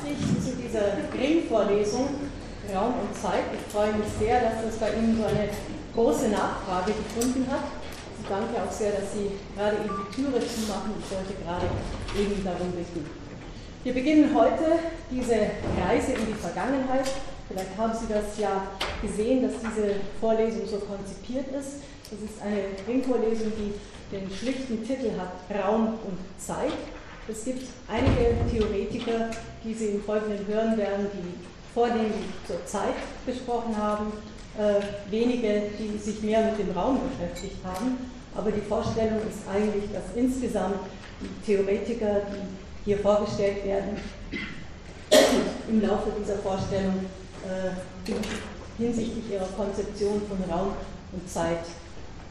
herzlich zu dieser Ringvorlesung Raum und Zeit. Ich freue mich sehr, dass das bei Ihnen so eine große Nachfrage gefunden hat. Ich danke auch sehr, dass Sie gerade eben die Türe zumachen. Ich wollte gerade eben darum bitten. Wir beginnen heute diese Reise in die Vergangenheit. Vielleicht haben Sie das ja gesehen, dass diese Vorlesung so konzipiert ist. Das ist eine Ringvorlesung, die den schlichten Titel hat Raum und Zeit. Es gibt einige Theoretiker, die Sie im Folgenden hören werden, die vornehmlich zur Zeit gesprochen haben, äh, wenige, die sich mehr mit dem Raum beschäftigt haben. Aber die Vorstellung ist eigentlich, dass insgesamt die Theoretiker, die hier vorgestellt werden, im Laufe dieser Vorstellung äh, hinsichtlich ihrer Konzeption von Raum und Zeit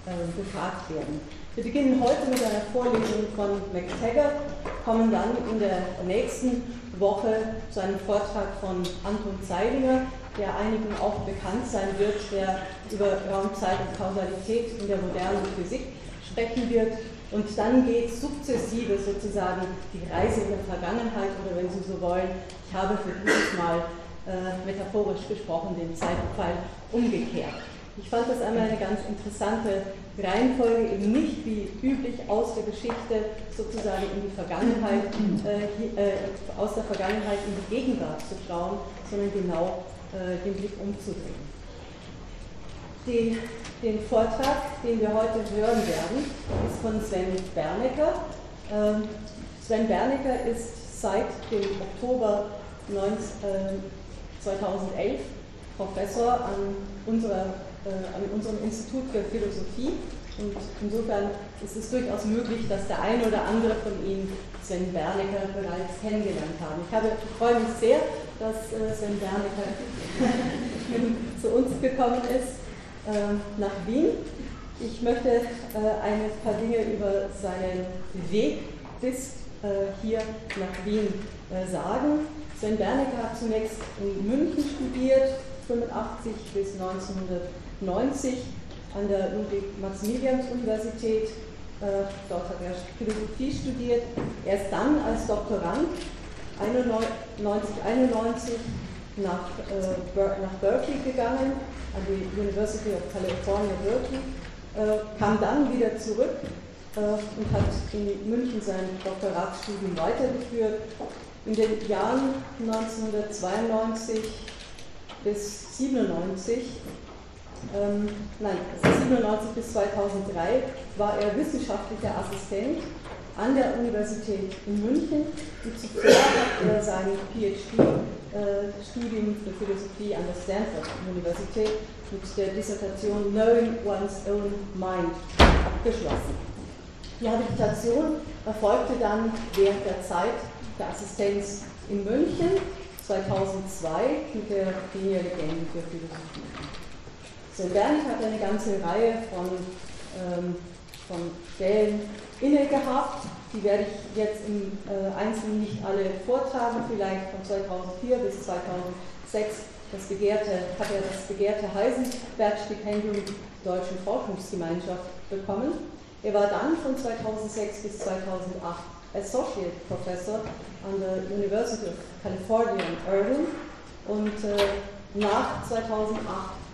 äh, befragt werden. Wir beginnen heute mit einer Vorlesung von McTaggart, kommen dann in der nächsten Woche zu einem Vortrag von Anton Zeilinger, der einigen auch bekannt sein wird, der über Raumzeit und Kausalität in der modernen Physik sprechen wird. Und dann geht sukzessive sozusagen die Reise in der Vergangenheit oder wenn Sie so wollen, ich habe für dieses Mal äh, metaphorisch gesprochen den Zeitpfeil umgekehrt. Ich fand das einmal eine ganz interessante Reihenfolge, eben nicht wie üblich aus der Geschichte sozusagen in die Vergangenheit, äh, äh, aus der Vergangenheit in die Gegenwart zu schauen, sondern genau äh, den Blick umzudrehen. Die, den Vortrag, den wir heute hören werden, ist von Sven Bernecker. Ähm, Sven Bernecker ist seit dem Oktober 19, 2011 äh, Professor an unserer an unserem Institut für Philosophie. Und insofern ist es durchaus möglich, dass der eine oder andere von Ihnen Sven Bernecker bereits kennengelernt haben. Ich, habe, ich freue mich sehr, dass äh, Sven Bernecker zu uns gekommen ist, äh, nach Wien. Ich möchte ein paar Dinge über seinen Weg bis hier nach Wien sagen. Sven Bernecker hat zunächst in München studiert, 85 bis 1900. 90 an der Ludwig-Maximilians-Universität. Äh, dort hat er Philosophie studiert. Er ist dann als Doktorand 1991 nach, äh, nach Berkeley gegangen, an die University of California, Berkeley, äh, kam dann wieder zurück und hat in München sein Doktoratsstudium weitergeführt. In den Jahren 1992 bis 1997 ähm, nein, 1997 bis 2003 war er wissenschaftlicher Assistent an der Universität in München und zuvor hat er sein PhD-Studium äh, für Philosophie an der Stanford Universität mit der Dissertation Knowing One's Own Mind abgeschlossen. Die Habilitation erfolgte dann während der Zeit der Assistenz in München 2002 mit der Linie Legende für Philosophie. Sven Bernd hat eine ganze Reihe von, ähm, von Stellen inne gehabt. Die werde ich jetzt im äh, Einzelnen nicht alle vortragen, vielleicht von 2004 bis 2006 das begehrte, hat er das begehrte Heisenberg-Stipendium der Deutschen Forschungsgemeinschaft bekommen. Er war dann von 2006 bis 2008 Associate Professor an der University of California in Irvine und äh, nach 2008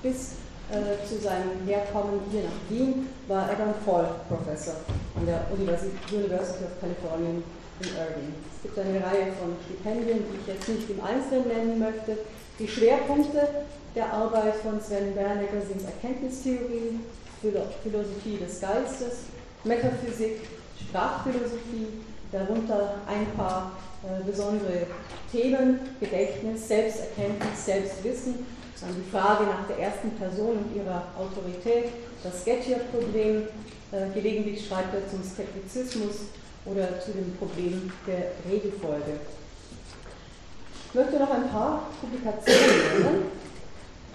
bis äh, zu seinem Herkommen hier nach Wien war er dann Vollprofessor an der University of California in Irvine. Es gibt eine Reihe von Stipendien, die ich jetzt nicht im Einzelnen nennen möchte. Die Schwerpunkte der Arbeit von Sven Bernecker sind Erkenntnistheorie, Philosophie des Geistes, Metaphysik, Sprachphilosophie, darunter ein paar äh, besondere Themen, Gedächtnis, Selbsterkenntnis, Selbstwissen dann die Frage nach der ersten Person und ihrer Autorität, das Sketcher-Problem, äh, gelegentlich schreibt er zum Skeptizismus oder zu dem Problem der Regelfolge. Ich möchte noch ein paar Publikationen nennen.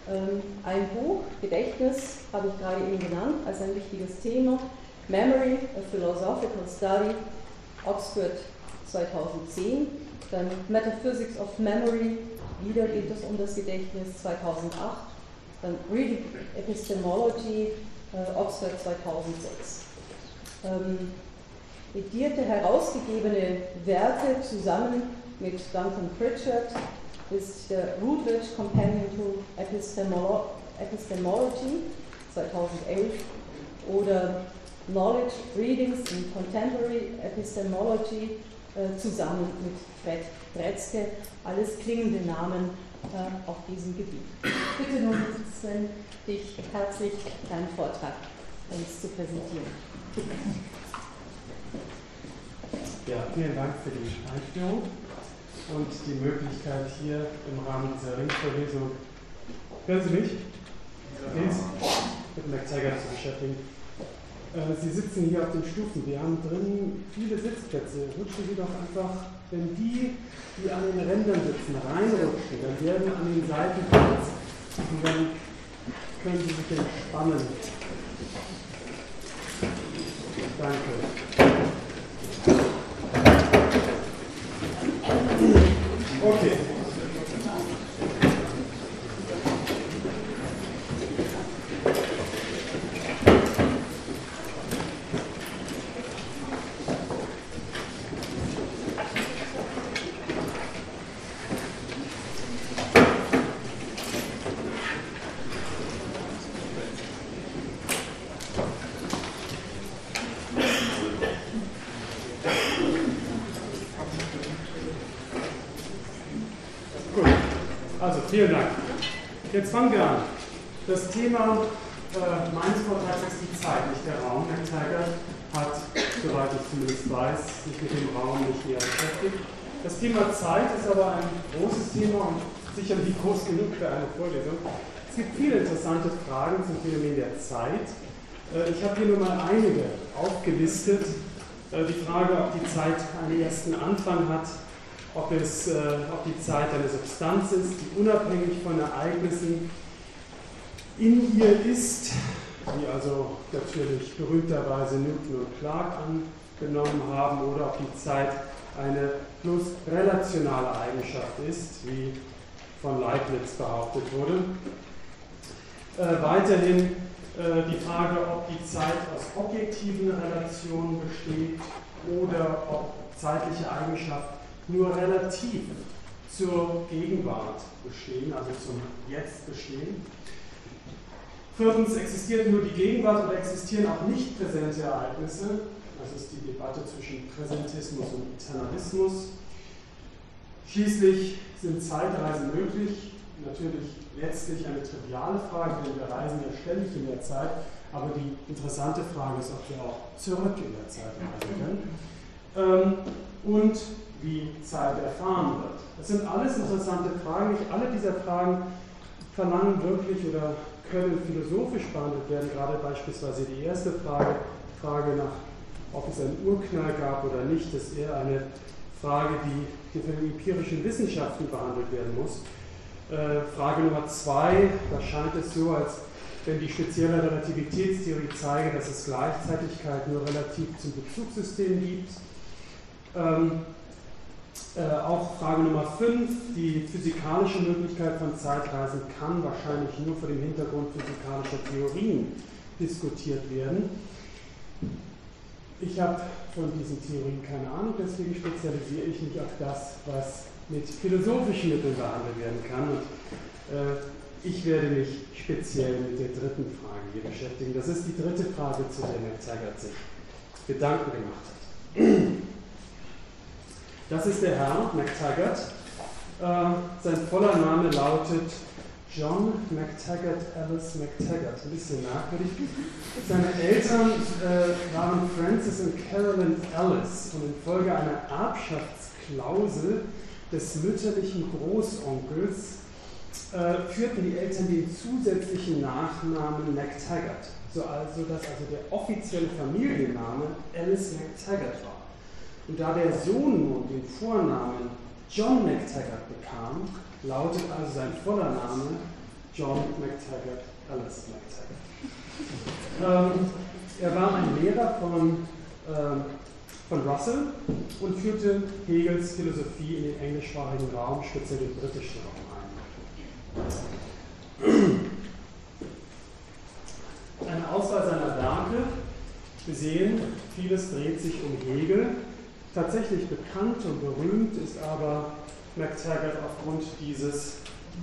Ähm, ein Buch, Gedächtnis, habe ich gerade eben genannt, als ein wichtiges Thema. Memory, a Philosophical Study, Oxford 2010. Dann Metaphysics of Memory, wieder geht es um das Gedächtnis 2008, dann Reading Epistemology, äh, Oxford 2006. Ähm, edierte, herausgegebene Werke zusammen mit Duncan Pritchard ist der Routledge Companion to Epistemolo Epistemology 2011 oder Knowledge Readings in Contemporary Epistemology zusammen mit Fred Bretzke, alles klingende Namen äh, auf diesem Gebiet. Bitte nun, Sven, dich herzlich deinen Vortrag uns zu präsentieren. Ja, vielen Dank für die Einführung und die Möglichkeit hier im Rahmen dieser Ringvorlesung, hören Sie mich? Ja. Mit McTaggart zu beschäftigen. Äh, Sie sitzen hier auf den Stufen. Wir haben drin viele Sitzplätze. Rutschen Sie doch einfach, wenn die, die an den Rändern sitzen, reinrutschen, dann werden an den Seiten Platz und dann können Sie sich entspannen. Danke. Okay. Vielen Dank. Jetzt fangen wir an. Das Thema äh, meines Vortrags ist die Zeit, nicht der Raum. Herr Tiger hat, soweit ich zumindest weiß, sich mit dem Raum nicht näher beschäftigt. Das Thema Zeit ist aber ein großes Thema und sicherlich groß genug für eine Vorlesung. Es gibt viele interessante Fragen zum Phänomen der Zeit. Äh, ich habe hier nur mal einige aufgelistet. Äh, die Frage, ob die Zeit einen ersten Anfang hat, ob, es, äh, ob die Zeit eine Substanz ist, die unabhängig von Ereignissen in ihr ist, wie also natürlich berühmterweise Newton und Clark angenommen haben, oder ob die Zeit eine bloß relationale Eigenschaft ist, wie von Leibniz behauptet wurde. Äh, weiterhin äh, die Frage, ob die Zeit aus objektiven Relationen besteht oder ob zeitliche Eigenschaften nur relativ zur Gegenwart bestehen, also zum Jetzt bestehen. Viertens, existiert nur die Gegenwart oder existieren auch nicht präsente Ereignisse? Das ist die Debatte zwischen Präsentismus und Eternalismus. Schließlich sind Zeitreisen möglich. Natürlich letztlich eine triviale Frage, denn wir reisen ja ständig in der Zeit. Aber die interessante Frage ist, ob wir auch zurück in der Zeit reisen können. Ähm, und wie Zeit erfahren wird. Das sind alles interessante Fragen. Nicht alle dieser Fragen verlangen wirklich oder können philosophisch behandelt werden. Gerade beispielsweise die erste Frage, Frage nach, ob es einen Urknall gab oder nicht, ist eher eine Frage, die von den empirischen Wissenschaften behandelt werden muss. Äh, Frage Nummer zwei, da scheint es so, als wenn die spezielle Relativitätstheorie zeige, dass es Gleichzeitigkeit nur relativ zum Bezugssystem gibt. Ähm, äh, auch Frage Nummer 5, die physikalische Möglichkeit von Zeitreisen kann wahrscheinlich nur vor dem Hintergrund physikalischer Theorien diskutiert werden. Ich habe von diesen Theorien keine Ahnung, deswegen spezialisiere ich mich auf das, was mit philosophischen Mitteln behandelt werden kann. Und äh, ich werde mich speziell mit der dritten Frage hier beschäftigen. Das ist die dritte Frage, zu der McTaggart sich Gedanken gemacht hat. Das ist der Herr McTaggart. Äh, sein voller Name lautet John McTaggart Alice McTaggart. Ein bisschen merkwürdig. Seine Eltern äh, waren Francis und Carolyn Alice und infolge einer Erbschaftsklausel des mütterlichen Großonkels äh, führten die Eltern den zusätzlichen Nachnamen McTaggart, so also, dass also der offizielle Familienname Alice McTaggart war. Und da der Sohn nun den Vornamen John McTaggart bekam, lautet also sein voller Name John McTaggart Alice McTaggart. Ähm, er war ein Lehrer von, ähm, von Russell und führte Hegels Philosophie in den englischsprachigen Raum, speziell den britischen Raum ein. Eine Auswahl seiner Werke. Wir sehen, vieles dreht sich um Hegel Tatsächlich bekannt und berühmt ist aber McTaggart aufgrund dieses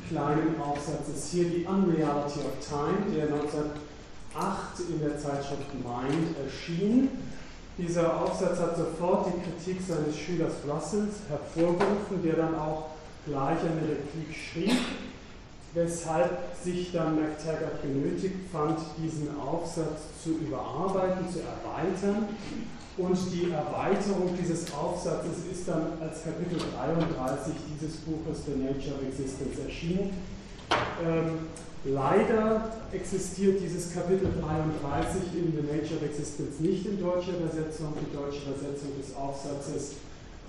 kleinen Aufsatzes hier, die Unreality of Time, der 1908 in der Zeitschrift Mind erschien. Dieser Aufsatz hat sofort die Kritik seines Schülers Russells hervorgerufen, der dann auch gleich eine Replik schrieb, weshalb sich dann McTaggart genötigt fand, diesen Aufsatz zu überarbeiten, zu erweitern und die Erweiterung dieses Aufsatzes ist dann als Kapitel 33 dieses Buches The Nature of Existence erschienen. Ähm, leider existiert dieses Kapitel 33 in The Nature of Existence nicht in deutscher Übersetzung. Die deutsche Übersetzung des Aufsatzes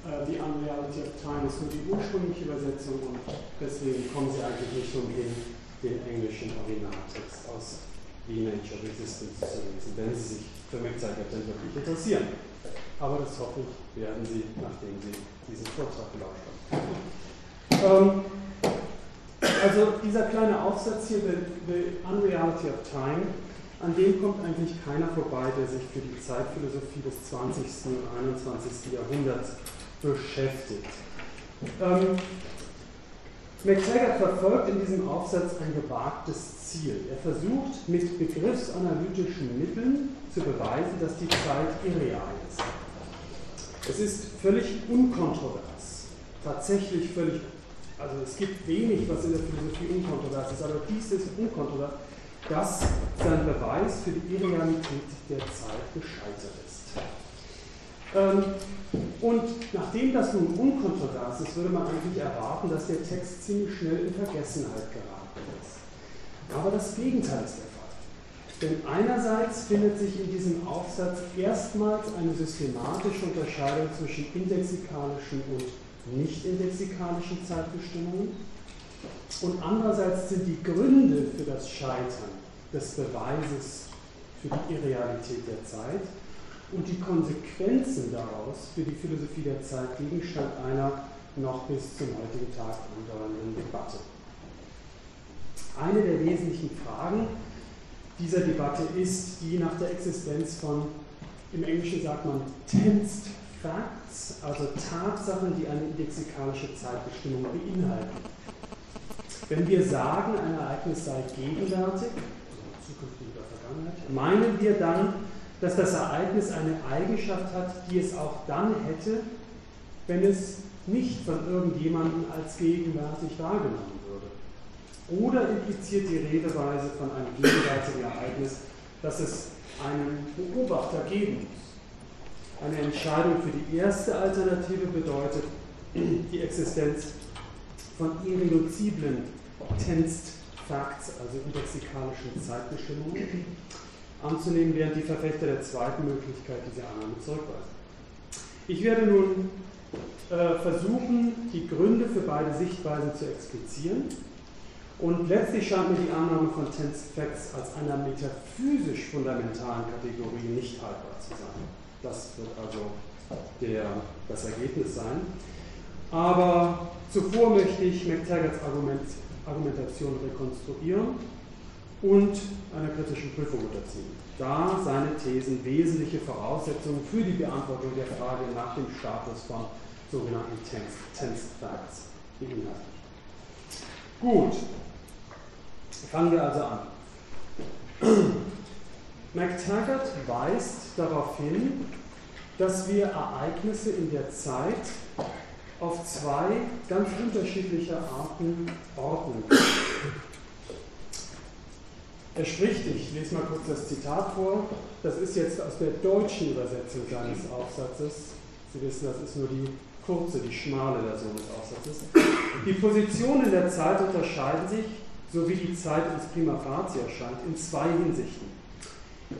äh, The Unreality of Time ist nur die ursprüngliche Übersetzung und deswegen kommen Sie eigentlich nicht umhin, den englischen Originaltext aus The Nature of Existence zu lesen, wenn Sie sich für denn wirklich interessieren. Aber das hoffe ich, werden Sie, nachdem Sie diesen Vortrag gelauscht haben. Ähm, also dieser kleine Aufsatz hier, the, the Unreality of Time, an dem kommt eigentlich keiner vorbei, der sich für die Zeitphilosophie des 20. und 21. Jahrhunderts beschäftigt. Ähm, McTaggart verfolgt in diesem Aufsatz ein gewagtes Ziel. Er versucht mit begriffsanalytischen Mitteln zu beweisen, dass die Zeit irreal ist. Es ist völlig unkontrovers, tatsächlich völlig, also es gibt wenig, was in der Philosophie unkontrovers ist, aber dies ist unkontrovers, dass sein Beweis für die Irrealität der Zeit gescheitert ist. Ähm, und nachdem das nun unkontrovers ist, würde man eigentlich erwarten, dass der Text ziemlich schnell in Vergessenheit geraten ist. Aber das Gegenteil ist der Fall. Denn einerseits findet sich in diesem Aufsatz erstmals eine systematische Unterscheidung zwischen indexikalischen und nicht-indexikalischen Zeitbestimmungen. Und andererseits sind die Gründe für das Scheitern des Beweises für die Irrealität der Zeit und die Konsequenzen daraus für die Philosophie der Zeit Gegenstand einer noch bis zum heutigen Tag andauernden Debatte. Eine der wesentlichen Fragen dieser Debatte ist die nach der Existenz von, im Englischen sagt man, tensed facts, also Tatsachen, die eine indexikalische Zeitbestimmung beinhalten. Wenn wir sagen, ein Ereignis sei gegenwärtig, also zukünftig oder Vergangenheit, meinen wir dann, dass das Ereignis eine Eigenschaft hat, die es auch dann hätte, wenn es nicht von irgendjemandem als gegenwärtig wahrgenommen würde. Oder impliziert die Redeweise von einem gegenwärtigen Ereignis, dass es einen Beobachter geben muss. Eine Entscheidung für die erste Alternative bedeutet die Existenz von irreduziblen Tensed Facts, also indexikalischen Zeitbestimmungen anzunehmen, während die Verfechter der zweiten Möglichkeit diese Annahme zurückweisen. Ich werde nun äh, versuchen, die Gründe für beide Sichtweisen zu explizieren. Und letztlich scheint mir die Annahme von Tense Facts als einer metaphysisch fundamentalen Kategorie nicht haltbar zu sein. Das wird also der, das Ergebnis sein. Aber zuvor möchte ich McTaggarts Argument, Argumentation rekonstruieren und einer kritischen Prüfung unterziehen, da seine Thesen wesentliche Voraussetzungen für die Beantwortung der Frage nach dem Status von sogenannten Tense Facts beinhaltet. Gut, fangen wir also an. McTaggart weist darauf hin, dass wir Ereignisse in der Zeit auf zwei ganz unterschiedliche Arten ordnen können. Er spricht, ich lese mal kurz das Zitat vor, das ist jetzt aus der deutschen Übersetzung seines Aufsatzes. Sie wissen, das ist nur die kurze, die schmale Version des Aufsatzes. Die Positionen der Zeit unterscheiden sich, so wie die Zeit ins Prima facie erscheint, in zwei Hinsichten.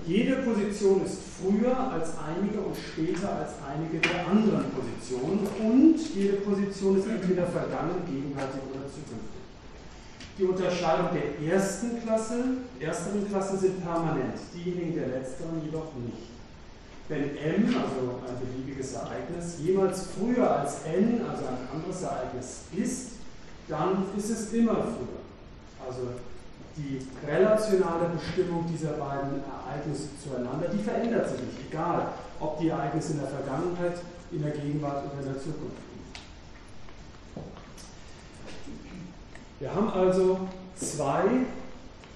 Jede Position ist früher als einige und später als einige der anderen Positionen und jede Position ist entweder vergangen, gegenwärtig oder zukünftig. Die Unterscheidung der ersten Klasse, ersteren Klassen sind permanent, diejenigen der letzteren jedoch nicht. Wenn m, also ein beliebiges Ereignis, jemals früher als n, also ein anderes Ereignis ist, dann ist es immer früher. Also die relationale Bestimmung dieser beiden Ereignisse zueinander, die verändert sich nicht, egal ob die Ereignisse in der Vergangenheit, in der Gegenwart oder in der Zukunft liegen. Wir haben also zwei,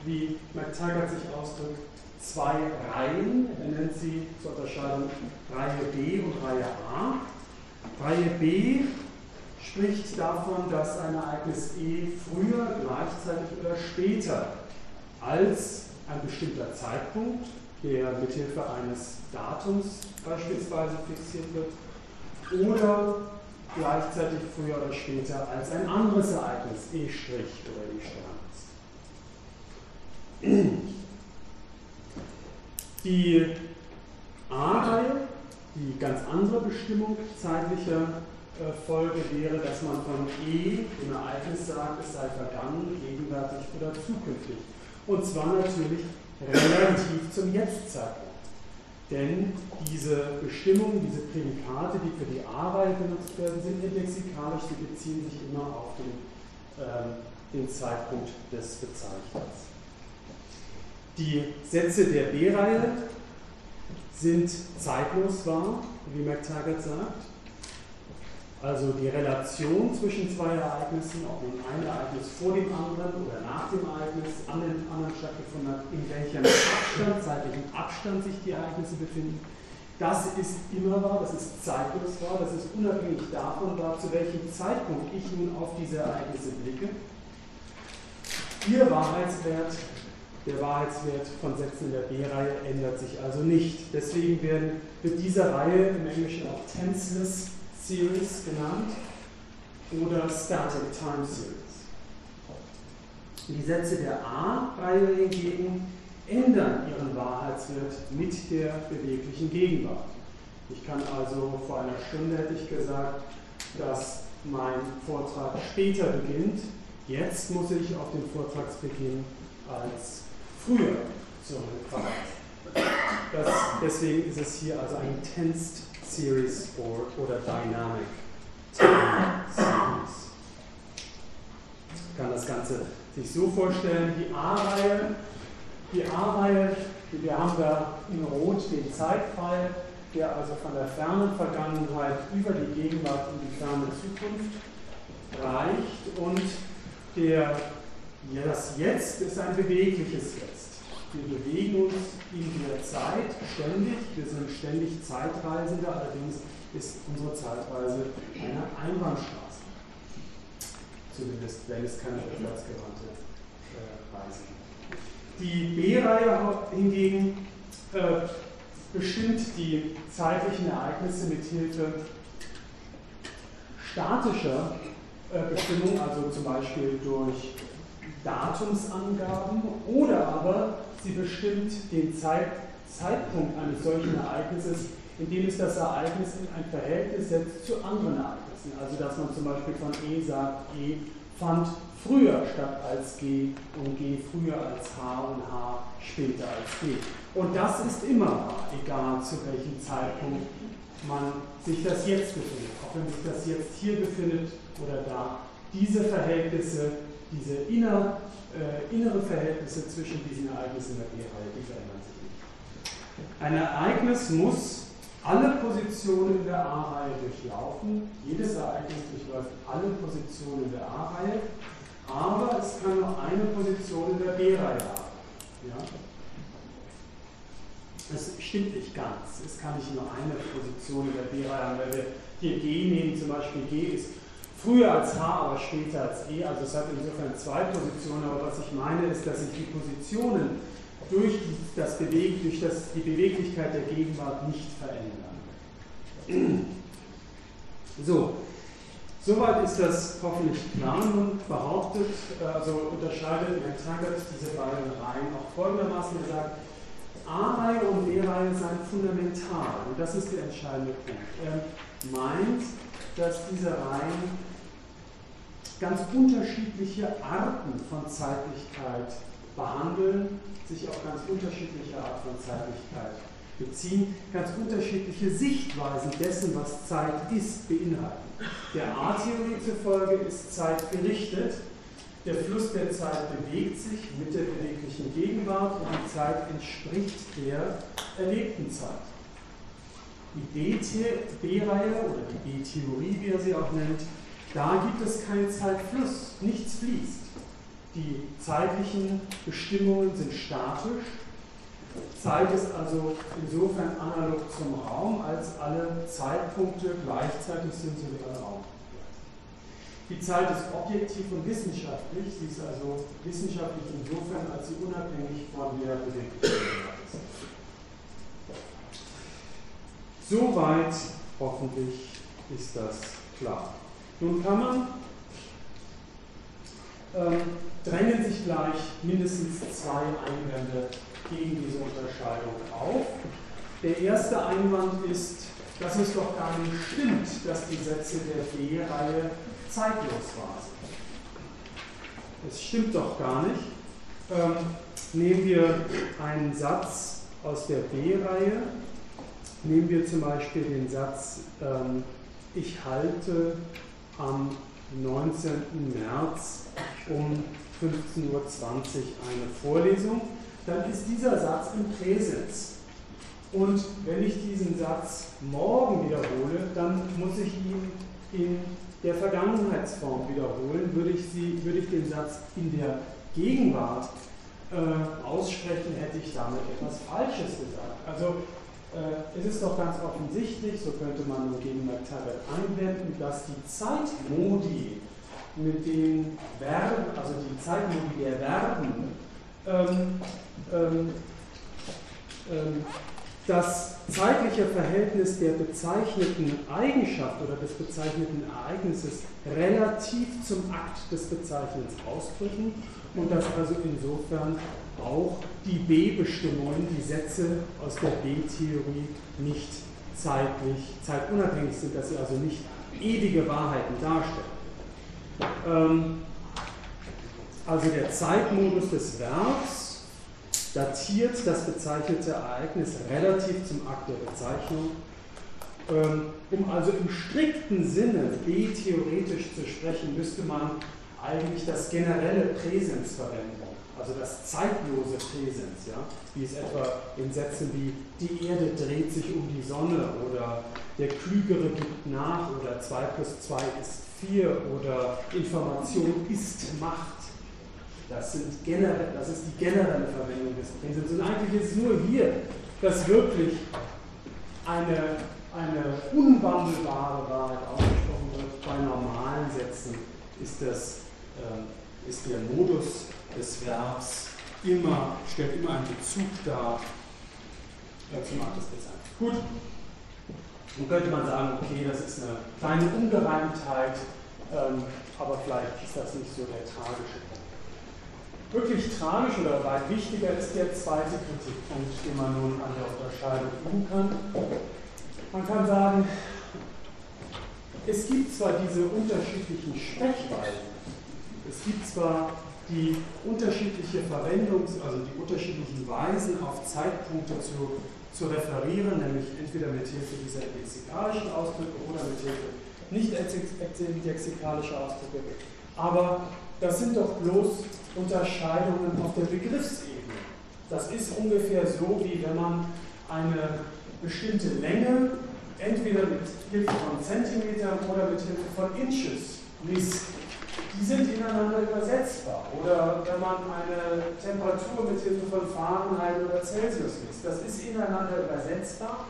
wie McTaggart sich ausdrückt, zwei Reihen. Er nennt sie zur Unterscheidung Reihe B und Reihe A. Reihe B spricht davon, dass ein Ereignis E früher, gleichzeitig oder später als ein bestimmter Zeitpunkt, der mithilfe eines Datums beispielsweise fixiert wird, oder gleichzeitig früher oder später als ein anderes Ereignis, E' oder E' ist. Die A-Reihe, die ganz andere Bestimmung zeitlicher äh, Folge wäre, dass man von E im Ereignis sagt, es sei vergangen, gegenwärtig oder zukünftig. Und zwar natürlich relativ zum Jetzt-Zeitpunkt. Denn diese Bestimmungen, diese Prädikate, die für die A-Reihe benutzt werden, sind lexikalisch, die beziehen sich immer auf den, äh, den Zeitpunkt des Bezeichners. Die Sätze der B-Reihe sind zeitlos wahr, wie McTaggart sagt. Also die Relation zwischen zwei Ereignissen, ob nun ein Ereignis vor dem anderen oder nach dem Ereignis an dem anderen stattgefunden hat, in welchem Abstand, zeitlichen Abstand sich die Ereignisse befinden, das ist immer wahr, das ist zeitlos wahr, das ist unabhängig davon wahr, zu welchem Zeitpunkt ich nun auf diese Ereignisse blicke. Ihr Wahrheitswert, der Wahrheitswert von Sätzen der B-Reihe ändert sich also nicht. Deswegen werden, wird diese Reihe im Englischen auch tenseless Series genannt oder Static Time Series. Die Sätze der A-Reihe hingegen ändern ihren Wahrheitswert mit der beweglichen Gegenwart. Ich kann also vor einer Stunde hätte ich gesagt, dass mein Vortrag später beginnt. Jetzt muss ich auf den Vortragsbeginn als früher zurückverweisen. deswegen ist es hier also ein Tensed Series or, oder Dynamic Time Series. Ich kann das Ganze sich so vorstellen, die A-Reihe, die A-Reihe, wir haben da in Rot den Zeitpfeil, der also von der fernen Vergangenheit über die Gegenwart in die ferne Zukunft reicht und der, ja, das Jetzt ist ein bewegliches Jetzt. Wir bewegen uns in der Zeit ständig, wir sind ständig Zeitreisende, allerdings ist unsere Zeitreise eine Einbahnstraße. Zumindest wenn es keine rückwärtsgewandte äh, Reise gibt. Die B-Reihe hingegen äh, bestimmt die zeitlichen Ereignisse mit Hilfe statischer äh, Bestimmung, also zum Beispiel durch Datumsangaben oder aber sie bestimmt den Zeit, Zeitpunkt eines solchen Ereignisses, indem es das Ereignis in ein Verhältnis setzt zu anderen Ereignissen. Also dass man zum Beispiel von E sagt, E fand früher statt als G und G früher als H und H später als G. Und das ist immer wahr, egal zu welchem Zeitpunkt man sich das jetzt befindet. Auch wenn sich das jetzt hier befindet oder da. Diese Verhältnisse, diese inner äh, innere Verhältnisse zwischen diesen Ereignissen der B-Reihe, die verändern sich nicht. Ein Ereignis muss alle Positionen der A-Reihe durchlaufen. Jedes Ereignis durchläuft alle Positionen der A-Reihe, aber es kann nur eine Position in der B-Reihe haben. Ja? Das stimmt nicht ganz. Es kann nicht nur eine Position in der B-Reihe haben. Wenn wir hier G nehmen, zum Beispiel G ist früher als H, aber später als E. Also es hat insofern zwei Positionen, aber was ich meine ist, dass sich die Positionen durch, das Beweg durch das, die Beweglichkeit der Gegenwart nicht verändern. So, soweit ist das hoffentlich klar nun behauptet, also unterscheidet Herr Taggart diese beiden Reihen auch folgendermaßen gesagt, A-Reihe und B-Reihe seien fundamental und das ist der entscheidende Punkt. Er meint, dass diese Reihen ganz unterschiedliche Arten von Zeitlichkeit behandeln, sich auf ganz unterschiedliche Art von Zeitlichkeit beziehen, ganz unterschiedliche Sichtweisen dessen, was Zeit ist, beinhalten. Der A-Theorie zufolge ist Zeit gerichtet, Der Fluss der Zeit bewegt sich mit der beweglichen Gegenwart und die Zeit entspricht der erlebten Zeit. Die B-Reihe oder die B-Theorie, wie er sie auch nennt, da gibt es keinen Zeitfluss, nichts fließt. Die zeitlichen Bestimmungen sind statisch. Zeit ist also insofern analog zum Raum, als alle Zeitpunkte gleichzeitig sind, so wie alle Raum. Die Zeit ist objektiv und wissenschaftlich, sie ist also wissenschaftlich insofern, als sie unabhängig von der Beweglichkeit ist. Soweit hoffentlich ist das klar. Nun kann man, ähm, drängen sich gleich mindestens zwei Einwände gegen diese Unterscheidung auf. Der erste Einwand ist, dass es doch gar nicht stimmt, dass die Sätze der B-Reihe zeitlos waren. Es stimmt doch gar nicht. Ähm, nehmen wir einen Satz aus der B-Reihe. Nehmen wir zum Beispiel den Satz, ähm, ich halte am 19. März um 15.20 Uhr eine Vorlesung, dann ist dieser Satz im Präsens. Und wenn ich diesen Satz morgen wiederhole, dann muss ich ihn in der Vergangenheitsform wiederholen. Würde ich, sie, würde ich den Satz in der Gegenwart äh, aussprechen, hätte ich damit etwas Falsches gesagt. Also es ist doch ganz offensichtlich, so könnte man nun gegen McTaggart anwenden, dass die Zeitmodi mit den Verben, also die Zeitmodi der Verben, ähm, ähm, ähm, das zeitliche Verhältnis der bezeichneten Eigenschaft oder des bezeichneten Ereignisses relativ zum Akt des Bezeichnens ausdrücken und dass also insofern auch die B-Bestimmungen, die Sätze aus der B-Theorie nicht zeitlich, zeitunabhängig sind, dass sie also nicht ewige Wahrheiten darstellen. Ähm, also der Zeitmodus des Verbs datiert das bezeichnete Ereignis relativ zum Akt der Bezeichnung. Ähm, um also im strikten Sinne B-theoretisch zu sprechen, müsste man eigentlich das generelle Präsens verwenden also das zeitlose Präsens, ja, wie es etwa in Sätzen wie die Erde dreht sich um die Sonne oder der Klügere gibt nach oder 2 plus 2 ist 4 oder Information ist Macht. Das, sind generell, das ist die generelle Verwendung des Präsens. Und eigentlich ist es nur hier, dass wirklich eine, eine unwandelbare Wahrheit ausgesprochen wird. Bei normalen Sätzen ist, das, äh, ist der Modus des Verbs immer, stellt immer einen Bezug dar äh, zum Akt des Designs. Gut, nun könnte man sagen, okay, das ist eine kleine Ungereimtheit, ähm, aber vielleicht ist das nicht so der tragische Punkt. Wirklich tragisch oder weit wichtiger ist der zweite Kritikpunkt, den man nun an der Unterscheidung üben kann. Man kann sagen, es gibt zwar diese unterschiedlichen Sprechweisen, es gibt zwar die unterschiedliche Verwendungs-, also die unterschiedlichen Weisen auf Zeitpunkte zu, zu referieren, nämlich entweder mit Hilfe dieser lexikalischen Ausdrücke oder mit Hilfe nicht lexikalischer Ausdrücke. Aber das sind doch bloß Unterscheidungen auf der Begriffsebene. Das ist ungefähr so, wie wenn man eine bestimmte Länge entweder mit Hilfe von Zentimetern oder mit Hilfe von Inches misst die sind ineinander übersetzbar. Oder wenn man eine Temperatur mit Hilfe von Fahrenheit oder Celsius misst, das ist ineinander übersetzbar.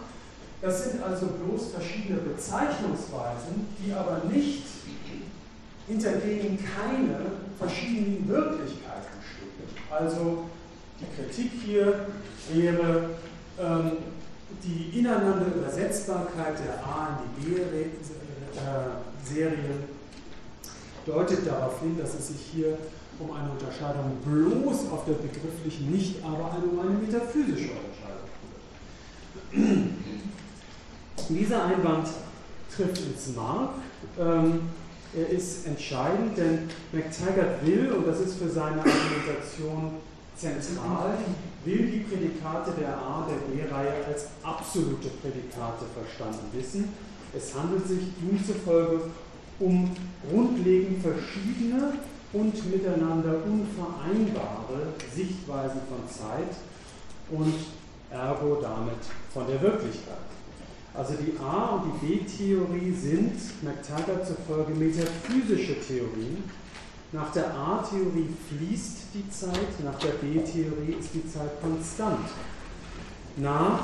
Das sind also bloß verschiedene Bezeichnungsweisen, die aber nicht, hinter denen keine verschiedenen Wirklichkeiten stehen. Also die Kritik hier wäre ähm, die ineinander Übersetzbarkeit der A in die B-Serie deutet darauf hin, dass es sich hier um eine Unterscheidung bloß auf der begrifflichen, nicht aber um eine metaphysische Unterscheidung handelt. Dieser Einwand trifft ins Mark. Ähm, er ist entscheidend, denn McTaggart will, und das ist für seine Argumentation zentral, will die Prädikate der A der B-Reihe als absolute Prädikate verstanden wissen. Es handelt sich ihm zufolge um grundlegend verschiedene, und miteinander unvereinbare Sichtweisen von Zeit und ergo damit von der Wirklichkeit. Also die A- und die B-Theorie sind McTaggart zufolge metaphysische Theorien. Nach der A-Theorie fließt die Zeit, nach der B-Theorie ist die Zeit konstant. Nach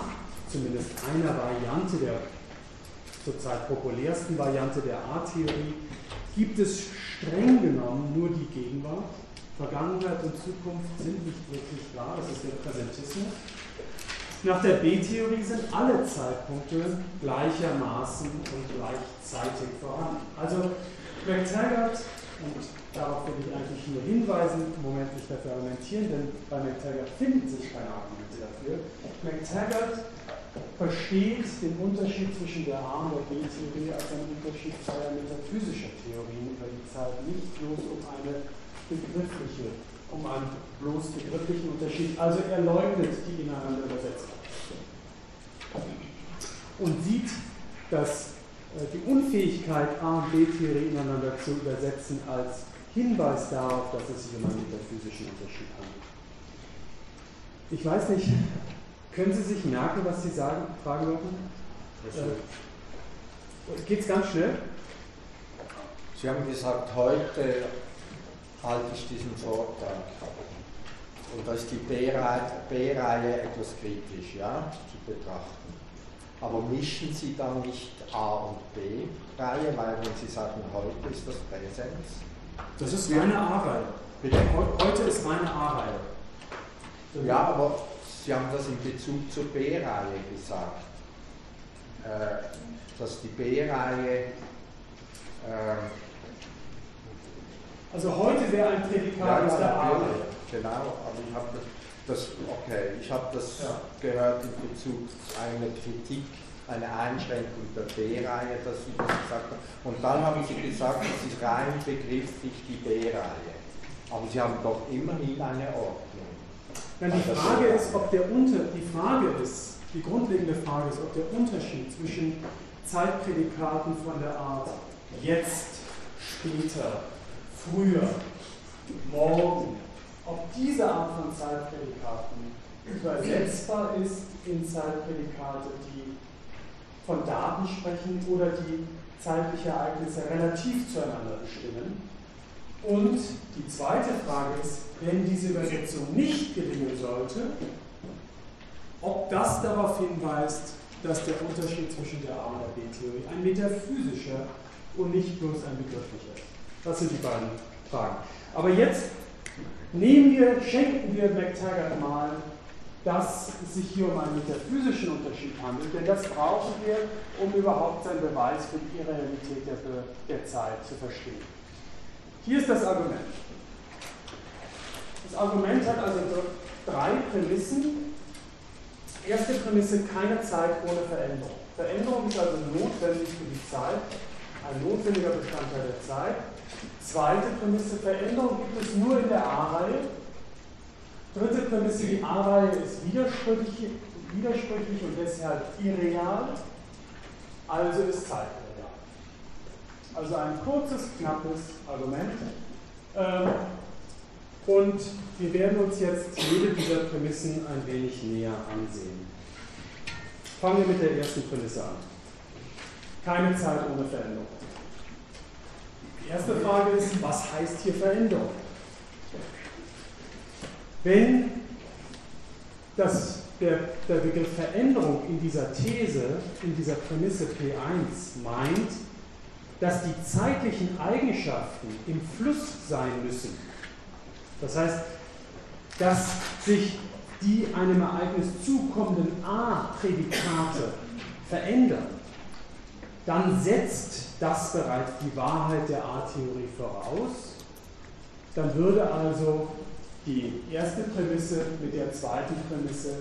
zumindest einer Variante der zurzeit populärsten Variante der A-Theorie gibt es streng genommen nur die Gegenwart. Vergangenheit und Zukunft sind nicht wirklich klar, das ist der Präsentismus. Nach der B-Theorie sind alle Zeitpunkte gleichermaßen und gleichzeitig vorhanden. Also McTaggart, und darauf will ich eigentlich nur hinweisen, im Moment nicht dafür argumentieren, denn bei McTaggart finden sich keine Argumente dafür. McTaggart versteht den Unterschied zwischen der A- und der B-Theorie als einen Unterschied zweier metaphysischer Theorien über die Zeit, nicht bloß um eine begriffliche um einen bloß begrifflichen Unterschied. Also er leugnet die ineinander Übersetzung und sieht, dass äh, die Unfähigkeit, A und B-Theorie ineinander zu übersetzen, als Hinweis darauf, dass es sich um einen metaphysischen Unterschied handelt. Ich weiß nicht, können Sie sich merken, was Sie sagen, fragen wollten? Äh, Geht es ganz schnell? Sie haben gesagt, heute halte ich diesen Vortrag. Und da ist die B-Reihe etwas kritisch ja, zu betrachten. Aber mischen Sie dann nicht A- und B-Reihe, weil wenn Sie sagen, heute ist das Präsens? Das ist meine A-Reihe. Heute ist meine A-Reihe. Ja, aber Sie haben das in Bezug zur B-Reihe gesagt. Äh, dass die B-Reihe äh, also heute wäre ein Prädikat aus der A-Reihe. Genau, aber ich habe das, okay, ich habe das ja. gehört in Bezug zu einer Kritik, eine Einschränkung der B-Reihe, dass Sie das gesagt haben. Und dann haben Sie gesagt, es ist rein begrifflich die B-Reihe. Aber Sie haben doch immerhin eine Ordnung. Nein, die Frage ist, ob der Unter, die Frage ist, die grundlegende Frage ist, ob der Unterschied zwischen Zeitprädikaten von der Art jetzt, später, früher, morgen, ob diese Art von Zeitprädikaten übersetzbar ist in Zeitprädikate, die von Daten sprechen oder die zeitliche Ereignisse relativ zueinander bestimmen. Und die zweite Frage ist, wenn diese Übersetzung nicht gelingen sollte, ob das darauf hinweist, dass der Unterschied zwischen der A- und der B-Theorie ein metaphysischer und nicht bloß ein begrifflicher ist. Das sind die beiden Fragen. Aber jetzt nehmen wir, schenken wir McTaggart mal, dass es sich hier um einen metaphysischen Unterschied handelt, denn das brauchen wir, um überhaupt seinen Beweis für die Irrealität der, der Zeit zu verstehen. Hier ist das Argument. Das Argument hat also drei Prämissen. Erste Prämisse, keine Zeit ohne Veränderung. Veränderung ist also notwendig für die Zeit, ein notwendiger Bestandteil der Zeit. Zweite Prämisse, Veränderung gibt es nur in der A-Reihe. Dritte Prämisse, die A-Reihe ist widersprüchlich, widersprüchlich und deshalb irreal, also ist Zeit. Also ein kurzes, knappes Argument. Ähm, und wir werden uns jetzt jede dieser Prämissen ein wenig näher ansehen. Fangen wir mit der ersten Prämisse an. Keine Zeit ohne Veränderung. Die erste Frage ist, was heißt hier Veränderung? Wenn das, der, der Begriff Veränderung in dieser These, in dieser Prämisse P1 meint, dass die zeitlichen Eigenschaften im Fluss sein müssen, das heißt, dass sich die einem Ereignis zukommenden A-Prädikate verändern, dann setzt das bereits die Wahrheit der A-Theorie voraus. Dann würde also die erste Prämisse mit der zweiten Prämisse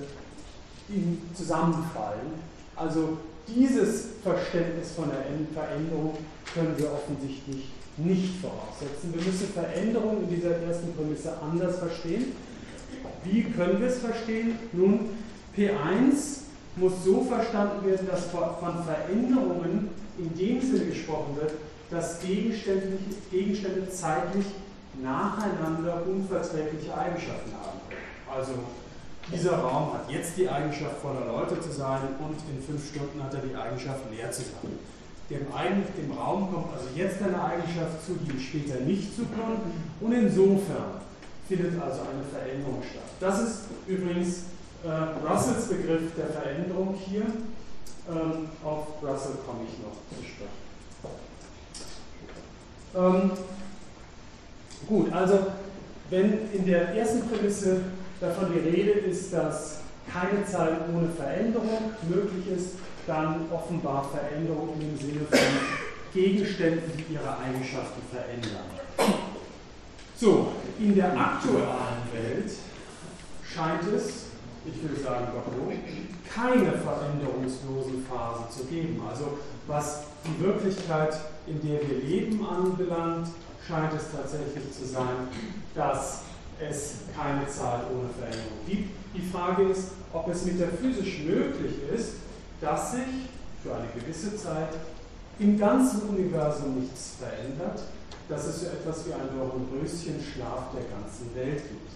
zusammenfallen. Also dieses Verständnis von der Veränderung können wir offensichtlich nicht voraussetzen. Wir müssen Veränderung in dieser ersten Prämisse anders verstehen. Wie können wir es verstehen? Nun, P1 muss so verstanden werden, dass von Veränderungen in dem Sinne gesprochen wird, dass Gegenstände, Gegenstände zeitlich nacheinander unverträgliche Eigenschaften haben. Also dieser Raum hat jetzt die Eigenschaft, voller Leute zu sein und in fünf Stunden hat er die Eigenschaft, leer zu sein. Dem, dem Raum kommt also jetzt eine Eigenschaft zu, die später nicht zukommt und insofern findet also eine Veränderung statt. Das ist übrigens äh, Russells Begriff der Veränderung hier. Ähm, auf Russell komme ich noch zu sprechen. Ähm, gut, also wenn in der ersten Prämisse davon die Rede ist, dass keine Zeit ohne Veränderung möglich ist, dann offenbar Veränderung im Sinne von Gegenständen, die ihre Eigenschaften verändern. So, in der aktuellen Welt scheint es, ich würde sagen, keine veränderungslosen Phasen zu geben. Also was die Wirklichkeit, in der wir leben, anbelangt, scheint es tatsächlich zu sein, dass es keine Zahl ohne Veränderung gibt. Die Frage ist, ob es metaphysisch möglich ist, dass sich für eine gewisse Zeit im ganzen Universum nichts verändert, dass es so etwas wie einen Dornröschenschlaf der ganzen Welt gibt.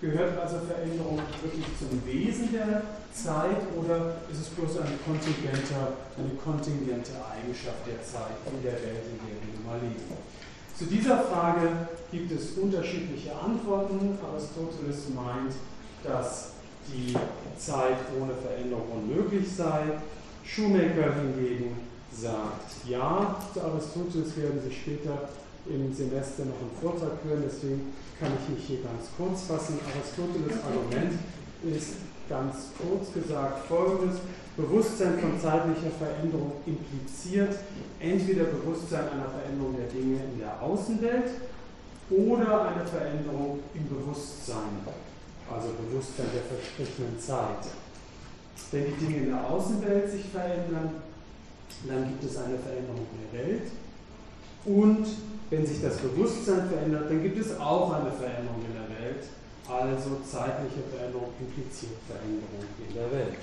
Gehört also Veränderung wirklich zum Wesen der Zeit oder ist es bloß eine kontingente, eine kontingente Eigenschaft der Zeit in der Welt, in der wir nun mal leben? Zu dieser Frage gibt es unterschiedliche Antworten. Aristoteles meint, dass die Zeit ohne Veränderung unmöglich sei. Shoemaker hingegen sagt ja. Zu Aristoteles werden Sie später im Semester noch einen Vortrag hören, deswegen kann ich mich hier ganz kurz fassen. Aristoteles Argument ist ganz kurz gesagt folgendes. Bewusstsein von zeitlicher Veränderung impliziert entweder Bewusstsein einer Veränderung der Dinge in der Außenwelt oder eine Veränderung im Bewusstsein, also Bewusstsein der verstrichenen Zeit. Wenn die Dinge in der Außenwelt sich verändern, dann gibt es eine Veränderung der Welt. Und wenn sich das Bewusstsein verändert, dann gibt es auch eine Veränderung in der Welt. Also zeitliche Veränderung impliziert Veränderung in der Welt.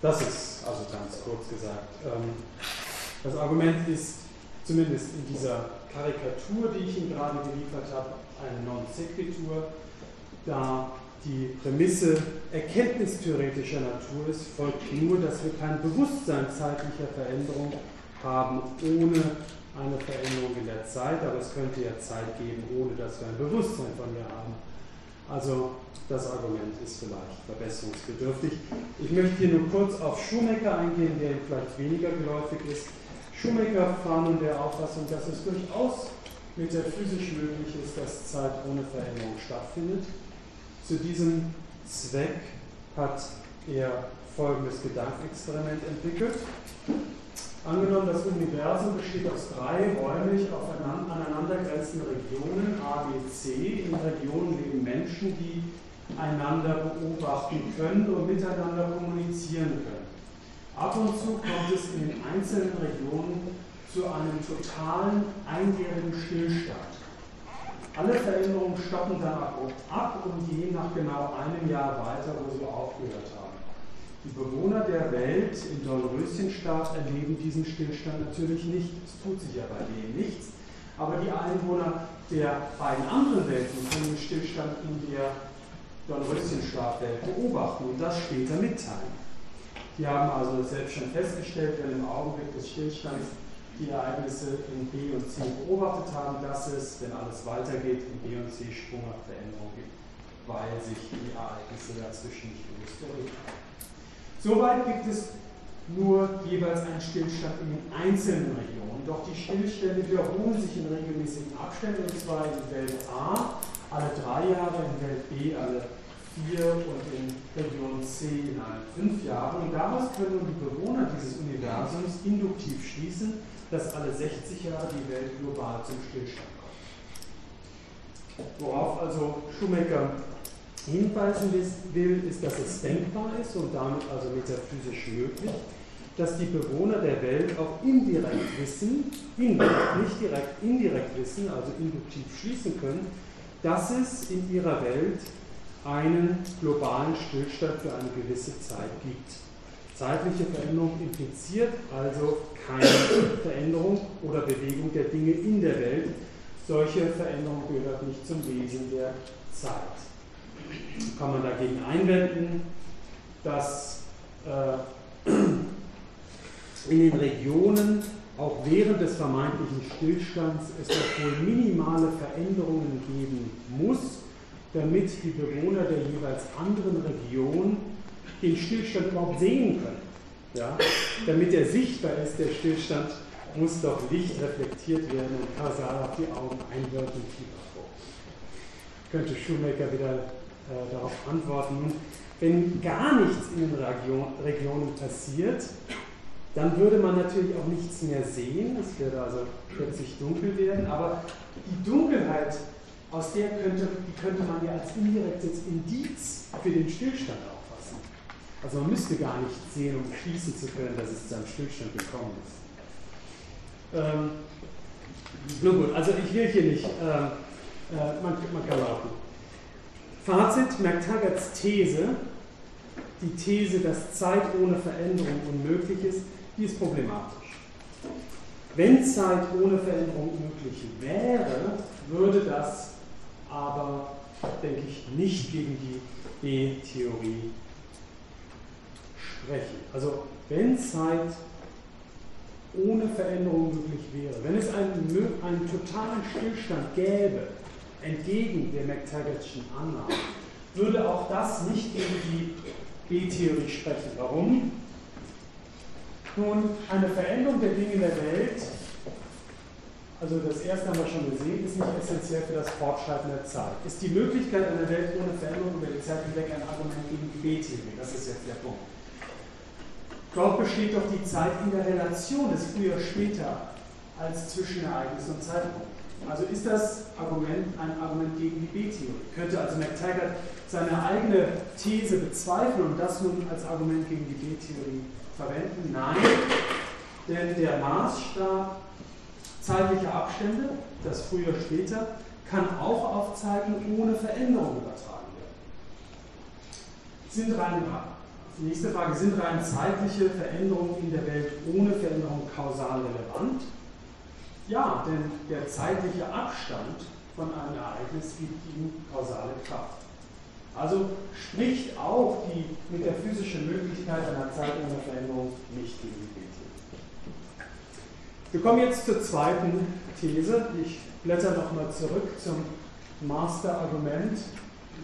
Das ist also ganz kurz gesagt. Ähm, das Argument ist zumindest in dieser Karikatur, die ich Ihnen gerade geliefert habe, eine Non Sequitur, da die Prämisse erkenntnistheoretischer Natur ist, folgt nur, dass wir kein Bewusstsein zeitlicher Veränderung haben, ohne eine Veränderung in der Zeit, aber es könnte ja Zeit geben, ohne dass wir ein Bewusstsein von ihr haben. Also das Argument ist vielleicht verbesserungsbedürftig. Ich möchte hier nur kurz auf Schumacher eingehen, der vielleicht weniger geläufig ist. Schumacher war nun der Auffassung, dass es durchaus metaphysisch möglich ist, dass Zeit ohne Veränderung stattfindet. Zu diesem Zweck hat er folgendes Gedankenexperiment entwickelt. Angenommen, das Universum besteht aus drei räumlich aneinandergrenzenden Regionen, A, B, C. In Regionen leben Menschen, die einander beobachten können und miteinander kommunizieren können. Ab und zu kommt es in den einzelnen Regionen zu einem totalen einjährigen Stillstand. Alle Veränderungen stoppen dann ab und gehen nach genau einem Jahr weiter, wo sie aufgehört haben. Die Bewohner der Welt im Dornröschenstaat erleben diesen Stillstand natürlich nicht. Es tut sich ja bei denen nichts. Aber die Einwohner der beiden anderen Welten können den Stillstand in der Dornröschenstaatwelt beobachten und das später mitteilen. Die haben also selbst schon festgestellt, wenn im Augenblick des Stillstands die Ereignisse in B und C beobachtet haben, dass es, wenn alles weitergeht, in B und C sprunghaft Veränderungen gibt, weil sich die Ereignisse dazwischen nicht bewusst erlebt haben. Soweit gibt es nur jeweils einen Stillstand in den einzelnen Regionen. Doch die Stillstände wiederholen sich in regelmäßigen Abständen, und zwar in Welt A alle drei Jahre, in Welt B alle vier und in Region C in allen fünf Jahren. Und daraus können die Bewohner dieses Universums induktiv schließen, dass alle 60 Jahre die Welt global zum Stillstand kommt. Worauf also Schumacher hinweisen will, ist, dass es denkbar ist und damit also metaphysisch möglich, dass die Bewohner der Welt auch indirekt wissen, indirekt, nicht direkt, indirekt wissen, also induktiv schließen können, dass es in ihrer Welt einen globalen Stillstand für eine gewisse Zeit gibt. Zeitliche Veränderung impliziert also keine Veränderung oder Bewegung der Dinge in der Welt, solche Veränderung gehört nicht zum Wesen der Zeit. Kann man dagegen einwenden, dass äh, in den Regionen auch während des vermeintlichen Stillstands es doch wohl minimale Veränderungen geben muss, damit die Bewohner der jeweils anderen Region den Stillstand überhaupt sehen können. Ja? Damit er sichtbar ist, der Stillstand, muss doch Licht reflektiert werden und kausal auf die Augen einwirken. Könnte Schumacher wieder äh, darauf antworten. Wenn gar nichts in den Region, Regionen passiert, dann würde man natürlich auch nichts mehr sehen. Es würde also plötzlich dunkel werden, aber die Dunkelheit, aus der könnte, die könnte man ja als indirektes Indiz für den Stillstand. Also man müsste gar nicht sehen, um schließen zu können, dass es zu einem Stillstand gekommen ist. Ähm, nun gut, also ich will hier nicht, äh, äh, man, man kann laufen. Fazit, McTaggarts These, die These, dass Zeit ohne Veränderung unmöglich ist, die ist problematisch. Wenn Zeit ohne Veränderung möglich wäre, würde das aber, denke ich, nicht gegen die B-Theorie sprechen. Also wenn Zeit ohne Veränderung möglich wäre, wenn es einen, einen totalen Stillstand gäbe, entgegen der McTaggartschen Annahme, würde auch das nicht gegen die B-Theorie sprechen. Warum? Nun, eine Veränderung der Dinge in der Welt, also das erste haben wir schon gesehen, ist nicht essentiell für das Fortschreiten der Zeit. Ist die Möglichkeit einer Welt ohne Veränderung über die Zeit hinweg ein Argument gegen die B-Theorie? Das ist jetzt der Punkt. Dort besteht doch die Zeit in der Relation des früher-später als Zwischenereignis und Zeitpunkt. Also ist das Argument ein Argument gegen die B-Theorie? Könnte also McTaggart seine eigene These bezweifeln und das nun als Argument gegen die B-Theorie verwenden? Nein, denn der Maßstab zeitlicher Abstände, das früher später, kann auch auf Zeiten ohne Veränderung übertragen werden. Sind rein, nächste Frage, sind rein zeitliche Veränderungen in der Welt ohne Veränderung kausal relevant? Ja, denn der zeitliche Abstand von einem Ereignis gibt ihm kausale Kraft. Also spricht auch die physischen Möglichkeit einer Zeit ohne Veränderung nicht gegen die These. Wir kommen jetzt zur zweiten These. Ich blätter nochmal zurück zum Masterargument.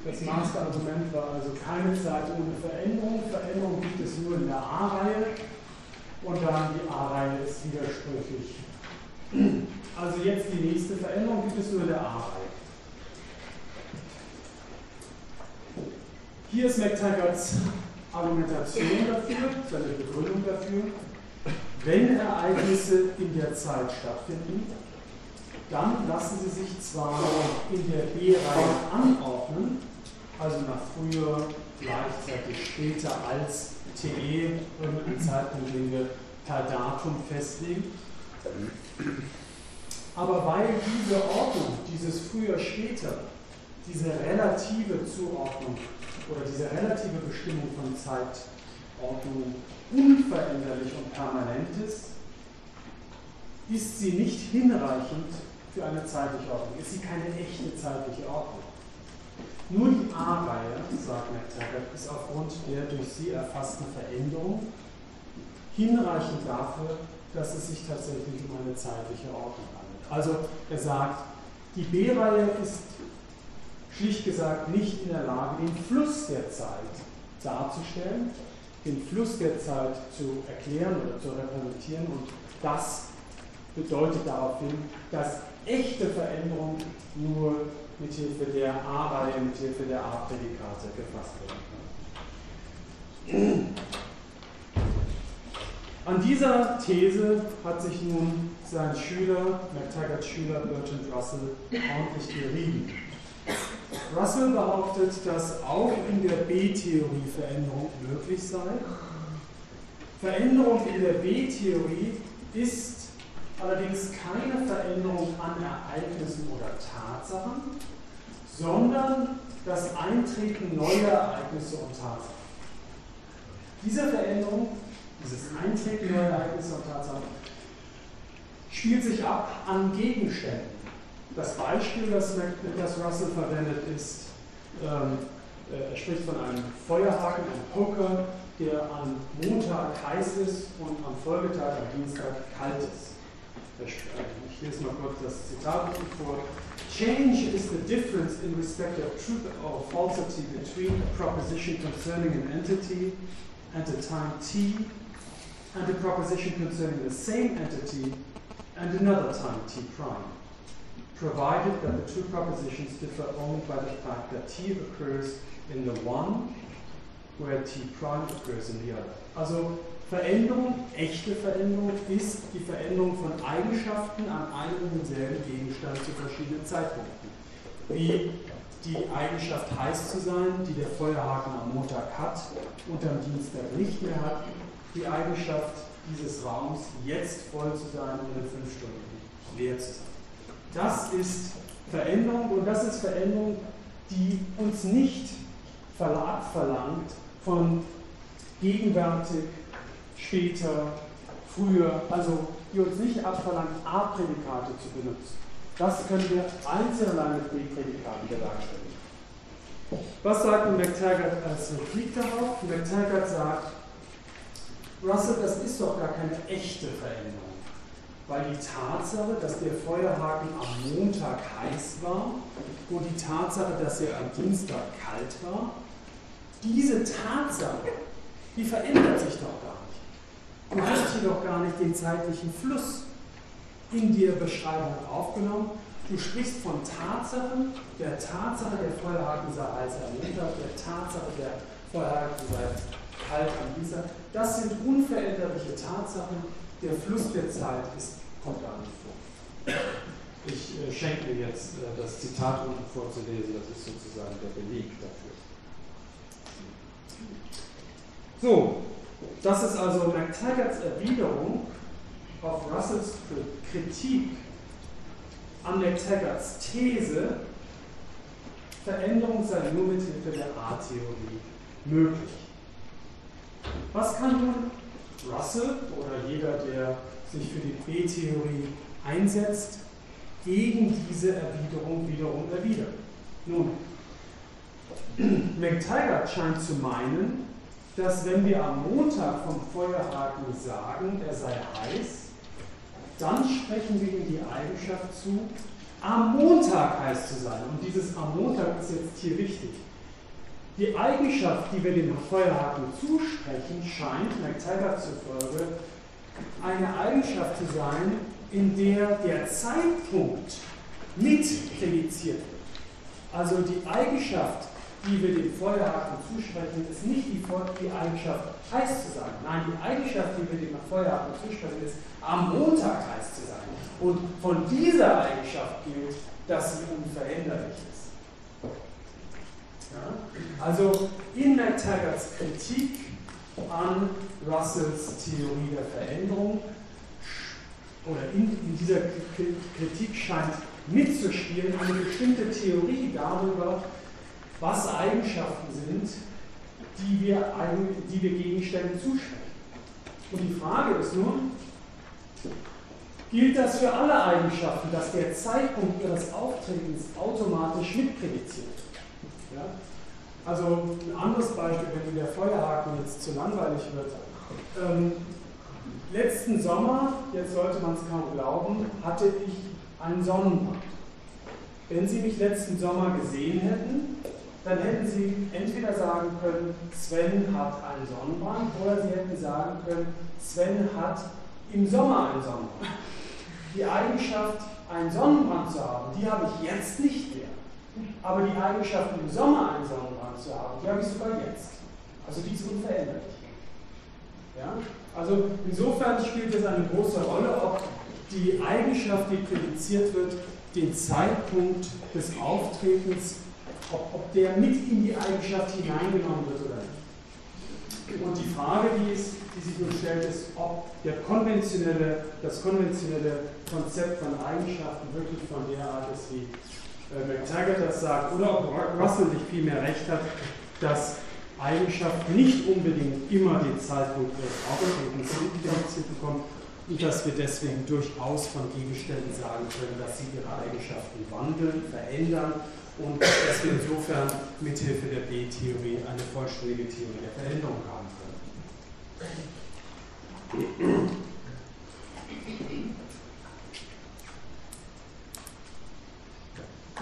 Das Masterargument war also keine Zeit ohne Veränderung. Veränderung gibt es nur in der A-Reihe und dann die A-Reihe ist widersprüchlich. Also jetzt die nächste Veränderung gibt es nur in der A-Reihe. Hier ist McTaggarts Argumentation dafür, seine Begründung dafür. Wenn Ereignisse in der Zeit stattfinden, dann lassen sie sich zwar in der B-Reihe anordnen, also nach früher, gleichzeitig später als TE, irgendein Zeitpunkt, den wir per Datum festlegen. Aber weil diese Ordnung, dieses früher, später, diese relative Zuordnung oder diese relative Bestimmung von Zeitordnung unveränderlich und permanent ist, ist sie nicht hinreichend für eine zeitliche Ordnung, ist sie keine echte zeitliche Ordnung. Nur die A-Reihe, sagt McTaggart, ist aufgrund der durch sie erfassten Veränderung hinreichend dafür, dass es sich tatsächlich um eine zeitliche Ordnung handelt. Also er sagt, die B-Reihe ist schlicht gesagt nicht in der Lage, den Fluss der Zeit darzustellen, den Fluss der Zeit zu erklären oder zu repräsentieren und das bedeutet daraufhin, dass echte Veränderung nur mit Hilfe der A-Reihe, mit Hilfe der A-Prädikate gefasst werden kann. An dieser These hat sich nun sein Schüler, McTaggarts Schüler Bertrand Russell, ordentlich gerieben. Russell behauptet, dass auch in der B-Theorie Veränderung möglich sei. Veränderung in der B-Theorie ist allerdings keine Veränderung an Ereignissen oder Tatsachen, sondern das Eintreten neuer Ereignisse und Tatsachen. Diese Veränderung, dieses Eintreten neuer Ereignisse und Tatsachen, spielt sich ab an Gegenständen. das Beispiel, das, das Russell verwendet, ist, ähm, äh, er spricht von einem Feuerhaken, einem Poker, der am Montag heiß ist und am Folgetag, am Dienstag, kalt ist. Ich lese mal kurz das Zitat vor. Change is the difference in respect of truth or falsity between a proposition concerning an entity at a time t and a proposition concerning the same entity and another time t prime, provided that the two propositions differ only by the fact that t occurs in the one where t prime occurs in the other. Also Veränderung, echte Veränderung, ist die Veränderung von Eigenschaften an einem und denselben Gegenstand zu verschiedenen Zeitpunkten. Wie die Eigenschaft heiß zu sein, die der Feuerhaken am Montag hat und am Dienstag nicht mehr hat, die Eigenschaft dieses Raums jetzt voll zu sein und in fünf Stunden leer zu sein. Das ist Veränderung und das ist Veränderung, die uns nicht verlangt von gegenwärtig später, früher, also die uns nicht abverlangt, A-Prädikate zu benutzen. Das können wir einzeln mit B-Prädikaten bewerkstelligen. Was sagt McTaggart als Replik darauf? McTaggart sagt, Russell, das ist doch gar keine echte Veränderung, weil die Tatsache, dass der Feuerhaken am Montag heiß war und die Tatsache, dass er am Dienstag kalt war, diese Tatsache, die verändert sich doch gar nicht. Du hast hier doch gar nicht den zeitlichen Fluss in der Beschreibung aufgenommen. Du sprichst von Tatsachen, der Tatsache, der Feuerhaken sei heiß am Montag, der Tatsache, der Feuerhaken sei kalt am Dienstag. Das sind unveränderliche Tatsachen. Der Fluss der Zeit ist, kommt gar nicht vor. Ich äh, schenke mir jetzt äh, das Zitat unten vorzulesen, das ist sozusagen der Beleg dafür. So, das ist also McTaggarts Erwiderung auf Russells Kritik an McTaggarts These, Veränderung sei nur mit Hilfe der A-Theorie möglich. Was kann nun Russell oder jeder, der sich für die B-Theorie einsetzt, gegen diese Erwiderung wiederum erwidern? Nun, McTaggart scheint zu meinen, dass wenn wir am Montag vom Feuerhaken sagen, er sei heiß, dann sprechen wir ihm die Eigenschaft zu, am Montag heiß zu sein. Und dieses am Montag ist jetzt hier wichtig. Die Eigenschaft, die wir dem Feuerhaken zusprechen, scheint, McTaggart zufolge, eine Eigenschaft zu sein, in der der Zeitpunkt mit prädiziert wird. Also die Eigenschaft, die wir dem Feuerhaken zusprechen, ist nicht die, die Eigenschaft, heiß zu sein. Nein, die Eigenschaft, die wir dem Feuerhaken zusprechen, ist, am Montag heiß zu sein. Und von dieser Eigenschaft gilt, dass sie unveränderlich ist. Ja? Also in McTaggarts Kritik an Russells Theorie der Veränderung oder in, in dieser Kritik scheint mitzuspielen eine bestimmte Theorie darüber, was Eigenschaften sind, die wir, die wir Gegenständen zusprechen. Und die Frage ist nun, gilt das für alle Eigenschaften, dass der Zeitpunkt ihres Auftretens automatisch mitprädiziert wird? Ja? Also ein anderes Beispiel, wenn der Feuerhaken jetzt zu langweilig wird. Ähm, letzten Sommer, jetzt sollte man es kaum glauben, hatte ich einen Sonnenbrand. Wenn Sie mich letzten Sommer gesehen hätten, dann hätten Sie entweder sagen können, Sven hat einen Sonnenbrand, oder Sie hätten sagen können, Sven hat im Sommer einen Sonnenbrand. Die Eigenschaft, einen Sonnenbrand zu haben, die habe ich jetzt nicht mehr. Aber die Eigenschaft, im Sommer einen Sonnenbrand zu haben, die habe ich sogar jetzt. Also die ist unveränderlich. Ja? Also insofern spielt es eine große Rolle, ob die Eigenschaft, die prädiziert wird, den Zeitpunkt des Auftretens ob, ob der mit in die Eigenschaft hineingenommen wird oder nicht. Und die Frage, die, ist, die sich nun stellt, ist, ob der konventionelle, das konventionelle Konzept von Eigenschaften wirklich von der Art ist, wie äh, McTaggart das sagt, oder ob Russell nicht vielmehr recht hat, dass Eigenschaften nicht unbedingt immer den Zeitpunkt ihres Auftretens bekommen und dass wir deswegen durchaus von Gegenständen sagen können, dass sie ihre Eigenschaften wandeln, verändern und dass wir insofern mithilfe der B-Theorie eine vollständige Theorie der Veränderung haben können.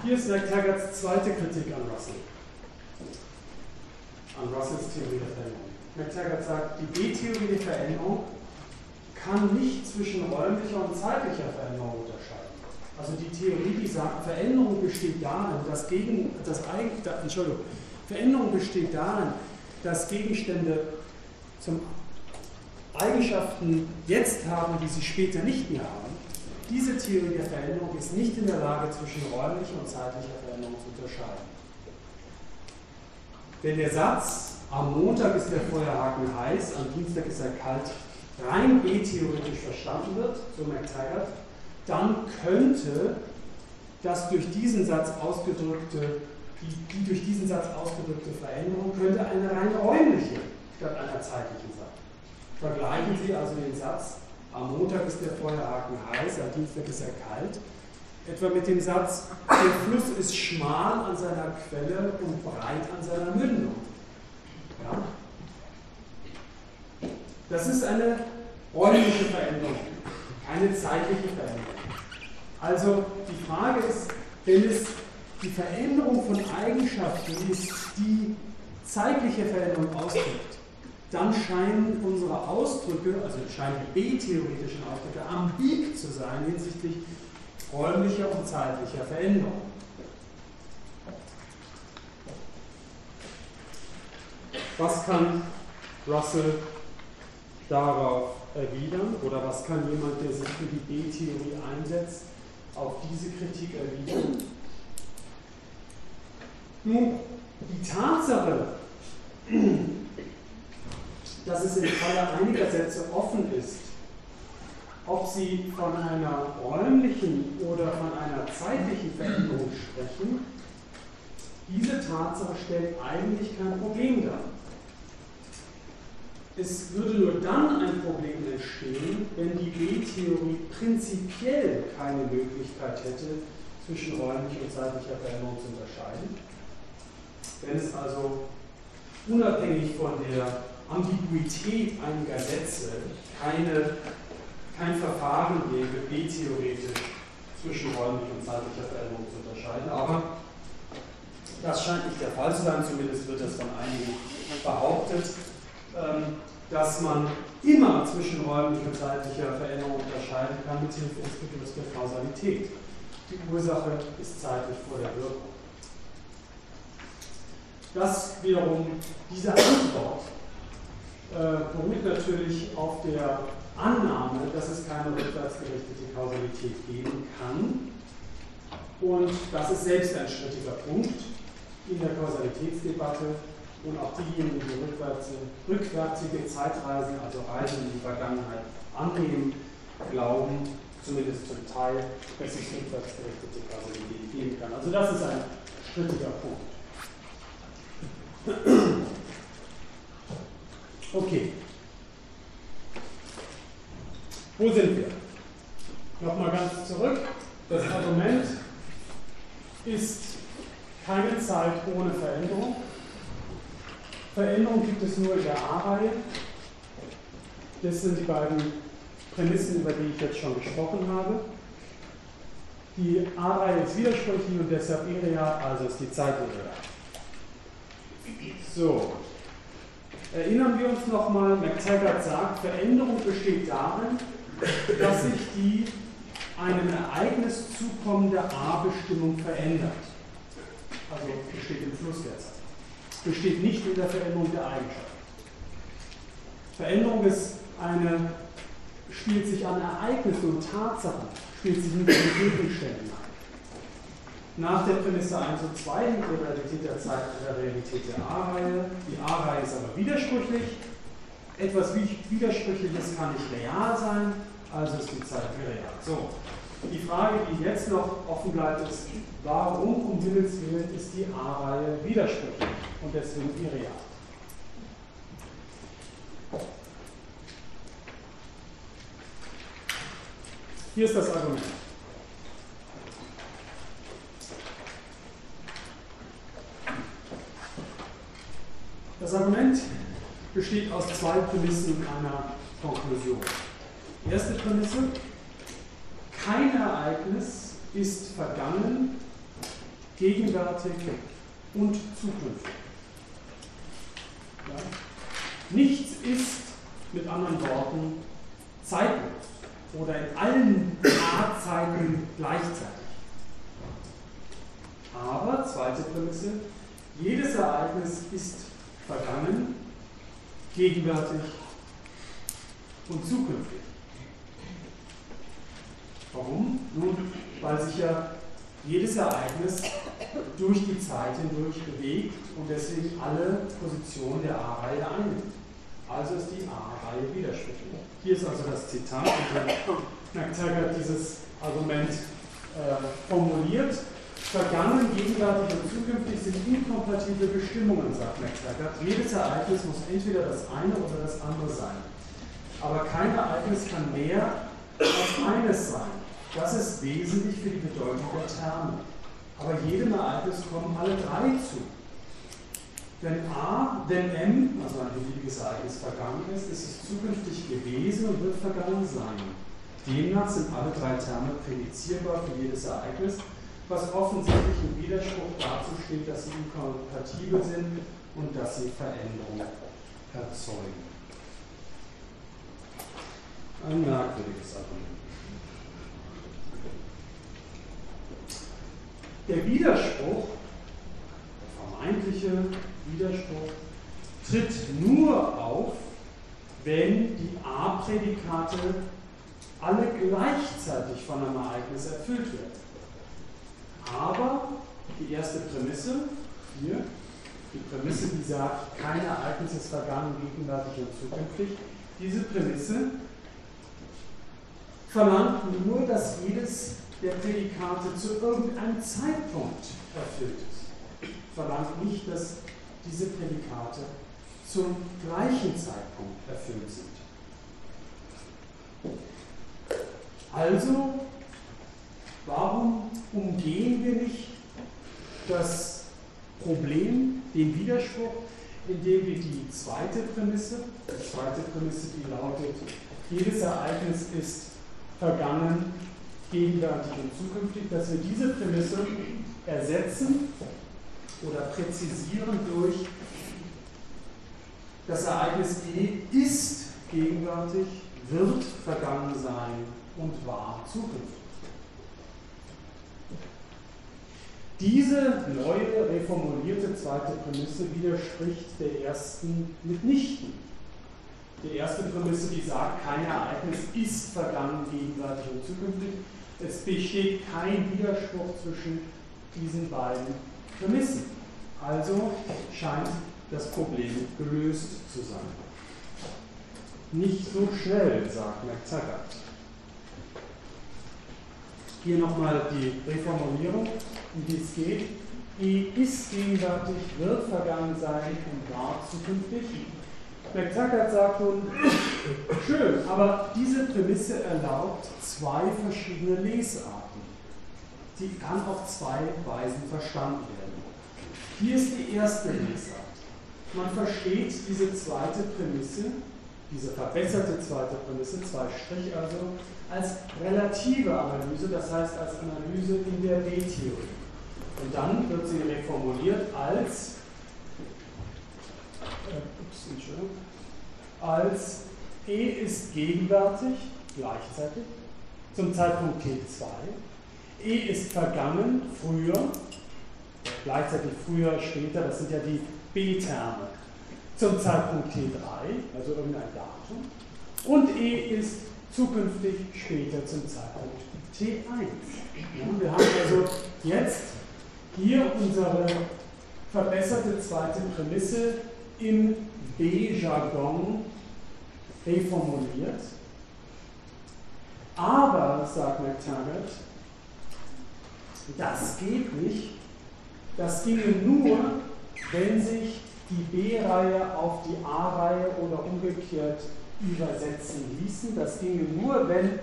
Hier ist McTaggarts zweite Kritik an Russell. An Russells Theorie der Veränderung. McTaggart sagt, die B-Theorie der Veränderung kann nicht zwischen räumlicher und zeitlicher Veränderung unterscheiden. Also die Theorie, die sagt, Veränderung besteht darin, dass Gegen, das da, Entschuldigung, Veränderung besteht darin, dass Gegenstände zum Eigenschaften jetzt haben, die sie später nicht mehr haben. Diese Theorie der Veränderung ist nicht in der Lage, zwischen räumlicher und zeitlicher Veränderung zu unterscheiden. Wenn der Satz, am Montag ist der Feuerhaken heiß, am Dienstag ist er kalt, rein B-theoretisch verstanden wird, so McTaggart, dann könnte das durch diesen Satz ausgedrückte, die, die durch diesen Satz ausgedrückte Veränderung könnte eine rein räumliche statt einer zeitlichen sein. Vergleichen Sie also den Satz, am Montag ist der Feuerhaken heiß, am Dienstag ist er kalt, etwa mit dem Satz, der Fluss ist schmal an seiner Quelle und breit an seiner Mündung. Ja? Das ist eine räumliche Veränderung, keine zeitliche Veränderung. Also die Frage ist, wenn es die Veränderung von Eigenschaften ist, die zeitliche Veränderung ausdrückt, dann scheinen unsere Ausdrücke, also scheinen die B-theoretischen Ausdrücke, ambig zu sein hinsichtlich räumlicher und zeitlicher Veränderung. Was kann Russell darauf erwidern oder was kann jemand, der sich für die B-Theorie einsetzt, auf diese Kritik erwidern? Nun, die Tatsache, dass es im Falle einiger Sätze offen ist, ob sie von einer räumlichen oder von einer zeitlichen Veränderung sprechen, diese Tatsache stellt eigentlich kein Problem dar. Es würde nur dann ein Problem entstehen, wenn die B-Theorie prinzipiell keine Möglichkeit hätte, zwischen räumlicher und zeitlicher Veränderung zu unterscheiden. Wenn es also unabhängig von der Ambiguität einiger Sätze keine, kein Verfahren gäbe, B-theoretisch zwischen räumlicher und zeitlicher Veränderung zu unterscheiden. Aber das scheint nicht der Fall zu sein, zumindest wird das von einigen behauptet. Ähm, dass man immer zwischen räumlicher und zeitlicher Veränderung unterscheiden kann, mit Hilfe des Begriffs der Kausalität. Die Ursache ist zeitlich vor der Wirkung. Das wiederum, diese Antwort äh, beruht natürlich auf der Annahme, dass es keine rückwärtsgerichtete Kausalität geben kann. Und das ist selbst ein strittiger Punkt in der Kausalitätsdebatte und auch diejenigen, die rückwärtsige Zeitreisen, also Reisen in die Vergangenheit, annehmen, glauben, zumindest zum Teil, dass es rückwärtsgerichtete Kausalität geben kann. Also das ist ein strittiger Punkt. Okay. Wo sind wir? Nochmal ganz zurück. Das Argument ist keine Zeit ohne Veränderung. Veränderung gibt es nur in der A-Reihe. Das sind die beiden Prämissen, über die ich jetzt schon gesprochen habe. Die A-Reihe ist widersprüchlich und deshalb irreal, also ist die Zeit irreal. So, erinnern wir uns nochmal, McTaggart sagt, Veränderung besteht darin, dass sich die einem Ereignis zukommende A-Bestimmung verändert. Also besteht im Fluss der Zeit besteht nicht in der Veränderung der Eigenschaften. Veränderung ist eine, spielt sich an Ereignissen und Tatsachen, spielt sich nicht an Gegenständen ein. Nach der Prämisse 1 und 2 hängt die Realität der Zeit an der Realität der A-Reihe. Die A-Reihe ist aber widersprüchlich. Etwas Widersprüchliches kann nicht real sein, also ist die Zeit real. So, die Frage, die jetzt noch offen bleibt, ist, warum um Himmels Willen ist die A-Reihe widersprüchlich und deswegen irreal? Hier ist das Argument. Das Argument besteht aus zwei Prämissen einer Konklusion. Erste Prämisse, kein Ereignis ist vergangen, gegenwärtig und zukünftig. Ja? Nichts ist, mit anderen Worten, zeitlos oder in allen Zeiten gleichzeitig. Aber, zweite Prämisse, jedes Ereignis ist vergangen, gegenwärtig und zukünftig. Warum? Nun, weil sich ja jedes Ereignis durch die Zeit hindurch bewegt und deswegen alle Positionen der A-Reihe einnimmt. Also ist die A-Reihe widersprüchlich. Hier ist also das Zitat, und McTaggart dieses Argument äh, formuliert. Vergangen, gegenwärtig und zukünftig sind inkompatible Bestimmungen, sagt McTaggart. Jedes Ereignis muss entweder das eine oder das andere sein. Aber kein Ereignis kann mehr als eines sein. Das ist wesentlich für die Bedeutung der Terme. Aber jedem Ereignis kommen alle drei zu. Wenn A, wenn M, also ein beliebiges Ereignis, vergangen ist, ist es zukünftig gewesen und wird vergangen sein. Demnach sind alle drei Terme prädizierbar für jedes Ereignis was offensichtlich im Widerspruch dazu steht, dass sie inkompatibel sind und dass sie Veränderung erzeugen. Ein merkwürdiges Argument. Der Widerspruch, der vermeintliche Widerspruch, tritt nur auf, wenn die A-Prädikate alle gleichzeitig von einem Ereignis erfüllt werden. Aber die erste Prämisse, hier, die Prämisse, die sagt, kein Ereignis ist vergangen, gegenwärtig und zukünftig, diese Prämisse verlangt nur, dass jedes der Prädikate zu irgendeinem Zeitpunkt erfüllt ist. Verlangt nicht, dass diese Prädikate zum gleichen Zeitpunkt erfüllt sind. Also Warum umgehen wir nicht das Problem, den Widerspruch, indem wir die zweite Prämisse, die zweite Prämisse, die lautet, jedes Ereignis ist vergangen, gegenwärtig und zukünftig, dass wir diese Prämisse ersetzen oder präzisieren durch das Ereignis E ist gegenwärtig, wird vergangen sein und war zukünftig. Diese neue, reformulierte zweite Prämisse widerspricht der ersten mitnichten. Die erste Prämisse, die sagt, kein Ereignis ist vergangen, gegenwärtig und zukünftig. Es besteht kein Widerspruch zwischen diesen beiden Prämissen. Also scheint das Problem gelöst zu sein. Nicht so schnell, sagt McTaggart. Hier nochmal die Reformulierung, um die es geht. E ist gegenwärtig, wird vergangen sein und war zukünftig. McTaggart sagt nun, schön, aber diese Prämisse erlaubt zwei verschiedene Lesarten. Die kann auf zwei Weisen verstanden werden. Hier ist die erste Lesart. Man versteht diese zweite Prämisse, diese verbesserte zweite Prämisse, zwei Strich also, als relative Analyse, das heißt als Analyse in der B-Theorie. Und dann wird sie reformuliert als, äh, als E ist gegenwärtig, gleichzeitig, zum Zeitpunkt T2. E ist vergangen, früher, gleichzeitig früher, später, das sind ja die B-Terme, zum Zeitpunkt T3, also irgendein Datum. Und E ist zukünftig später zum Zeitpunkt T1. Ja, wir haben also jetzt hier unsere verbesserte zweite Prämisse im B-Jargon reformuliert. Aber, sagt McTaggart, das geht nicht. Das ginge nur, wenn sich die B-Reihe auf die A-Reihe oder umgekehrt übersetzen ließen. Das ginge nur, wenn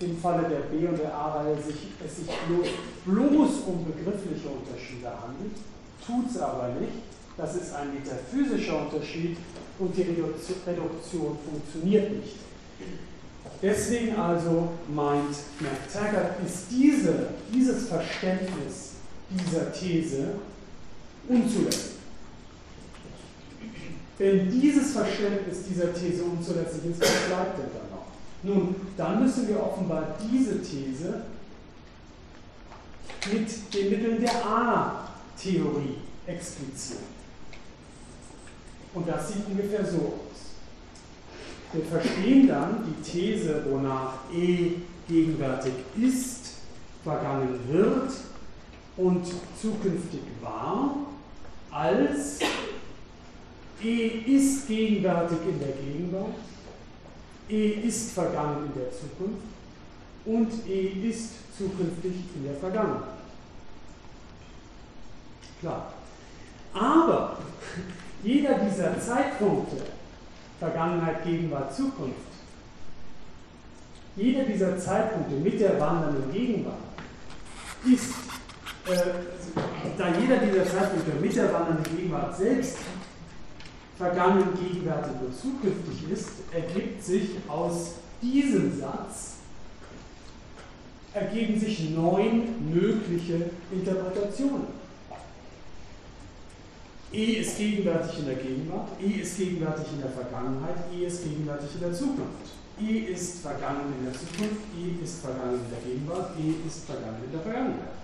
im Falle der B- und der A-Reihe sich, es sich bloß, bloß um begriffliche Unterschiede handelt, tut es aber nicht. Das ist ein metaphysischer Unterschied und die Reduktion funktioniert nicht. Deswegen also meint McTaggart, ist diese, dieses Verständnis dieser These unzulässig. Wenn dieses Verständnis dieser These unzulässig ist, was bleibt denn dann noch? Nun, dann müssen wir offenbar diese These mit den Mitteln der A-Theorie explizieren. Und das sieht ungefähr so aus. Wir verstehen dann die These, wonach E gegenwärtig ist, vergangen wird und zukünftig war, als E ist gegenwärtig in der Gegenwart, E ist vergangen in der Zukunft und E ist zukünftig in der Vergangenheit. Klar. Aber jeder dieser Zeitpunkte, Vergangenheit, Gegenwart, Zukunft, jeder dieser Zeitpunkte mit der wandernden Gegenwart ist, äh, da jeder dieser Zeitpunkte mit der wandernden Gegenwart selbst vergangen, gegenwärtig und zukünftig ist, ergibt sich aus diesem Satz, ergeben sich neun mögliche Interpretationen. E ist gegenwärtig in der Gegenwart, E ist gegenwärtig in der Vergangenheit, E ist gegenwärtig in der Zukunft. E ist vergangen in der Zukunft, E ist vergangen in der Gegenwart, E ist vergangen in der Vergangenheit.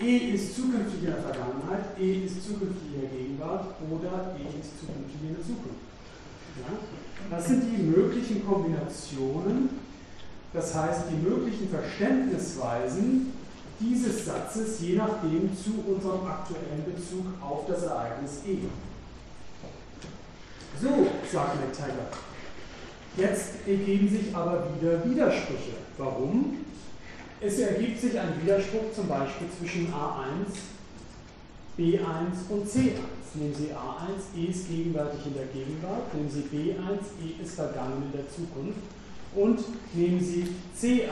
E ist zukünftig in der Vergangenheit, E ist zukünftig in der Gegenwart oder E ist zukünftig in der Zukunft. Ja? Das sind die möglichen Kombinationen, das heißt die möglichen Verständnisweisen dieses Satzes je nachdem zu unserem aktuellen Bezug auf das Ereignis E. So, sagt McTaggart. Jetzt ergeben sich aber wieder Widersprüche. Warum? Es ergibt sich ein Widerspruch zum Beispiel zwischen A1, B1 und C1. Nehmen Sie A1, E ist gegenwärtig in der Gegenwart, nehmen Sie B1, E ist vergangen in der Zukunft und nehmen Sie C1,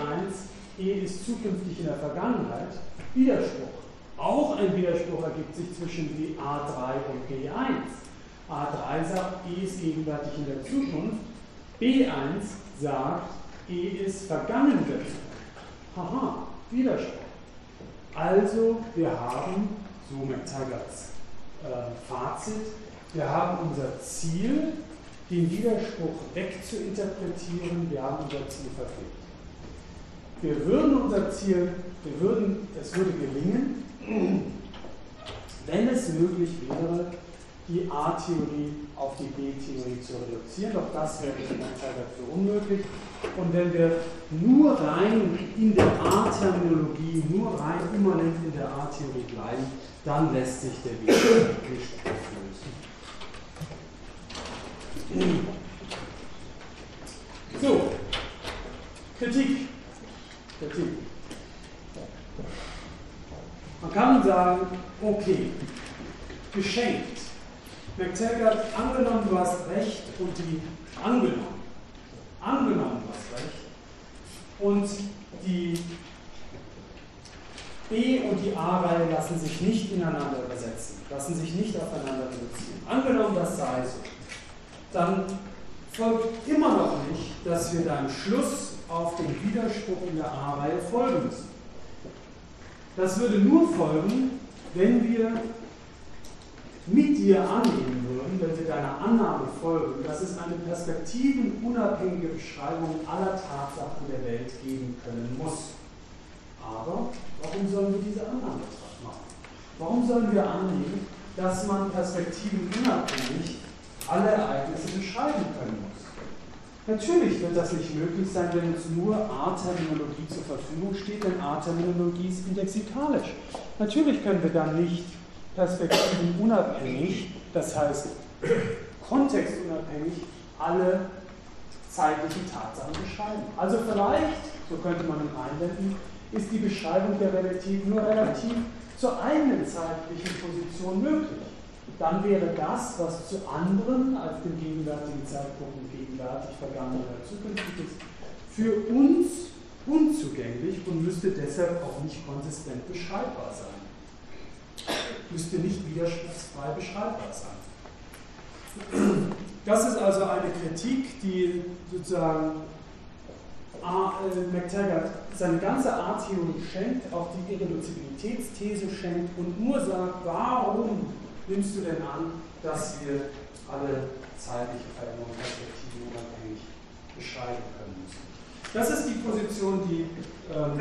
E ist zukünftig in der Vergangenheit, Widerspruch. Auch ein Widerspruch ergibt sich zwischen A3 und B1. A3 sagt, E ist gegenwärtig in der Zukunft, B1 sagt, E ist vergangen in der Zukunft. Haha, Widerspruch. Also, wir haben, so McTaggarts äh, Fazit, wir haben unser Ziel, den Widerspruch wegzuinterpretieren, wir haben unser Ziel verfehlt wir würden unser Ziel, wir würden, es würde gelingen, wenn es möglich wäre, die A-Theorie auf die B-Theorie zu reduzieren. Doch das wäre in der Zeit dafür unmöglich. Und wenn wir nur rein in der A-Terminologie, nur rein immanent in der A-Theorie bleiben, dann lässt sich der Weg nicht auflösen. So, Kritik. Kritik. Man kann sagen, okay, geschenkt. McTaggart, angenommen, du hast recht und die, angenommen, angenommen, du hast recht und die B und die A-Reihe lassen sich nicht ineinander übersetzen, lassen sich nicht aufeinander reduzieren. Angenommen, das sei so, dann folgt immer noch nicht, dass wir deinem Schluss auf den Widerspruch in der A-Reihe folgen müssen. Das würde nur folgen, wenn wir mit dir annehmen würden, wenn wir deiner Annahme folgen, dass es eine perspektivenunabhängige Beschreibung aller Tatsachen der Welt geben können muss. Aber warum sollen wir diese Annahme machen? Warum sollen wir annehmen, dass man perspektivenunabhängig alle Ereignisse beschreiben können muss? Natürlich wird das nicht möglich sein, wenn uns nur A-Terminologie zur Verfügung steht, denn A-Terminologie ist indexikalisch. Natürlich können wir dann nicht perspektivenunabhängig, das heißt kontextunabhängig, alle zeitlichen Tatsachen beschreiben. Also vielleicht, so könnte man nun einwenden, ist die Beschreibung der Relativ nur relativ zur eigenen zeitlichen Position möglich dann wäre das, was zu anderen als dem gegenwärtigen Zeitpunkt gegenwärtig, vergangen oder zukünftig ist, für uns unzulässig. zugänglich und müsste deshalb auch nicht konsistent beschreibbar sein. Müsste nicht widerspruchsfrei beschreibbar sein. Das ist also eine Kritik, die sozusagen äh, McTaggart seine ganze A-Theorie schenkt, auch die Irreduzibilitätsthese schenkt und nur sagt, warum nimmst du denn an, dass wir alle zeitliche Veränderungen perspektiven unabhängig beschreiben können müssen. Das ist die Position, die, ähm,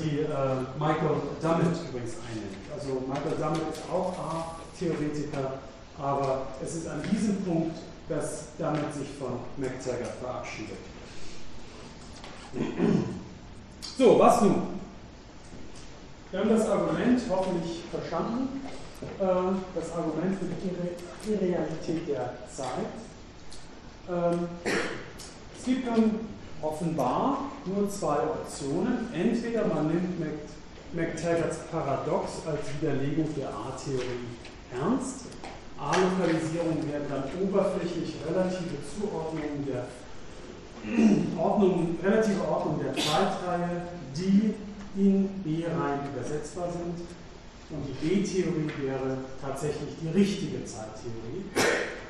die äh, Michael Dummett übrigens einnimmt. Also Michael Dummett ist auch A-Theoretiker, aber es ist an diesem Punkt, dass Dummett sich von McTaggart verabschiedet. So, was nun? Wir haben das Argument hoffentlich verstanden. Äh, das Argument für die Irrealität der Zeit. Ähm, es gibt nun offenbar nur zwei Optionen. Entweder man nimmt McTaggarts Paradox als Widerlegung der A-Theorie ernst. A-Lokalisierungen werden dann oberflächlich relative Zuordnungen der Ordnung, relative Ordnung der Zeitreihe, die in B-Reihen übersetzbar sind. Und die B-Theorie wäre tatsächlich die richtige Zeittheorie,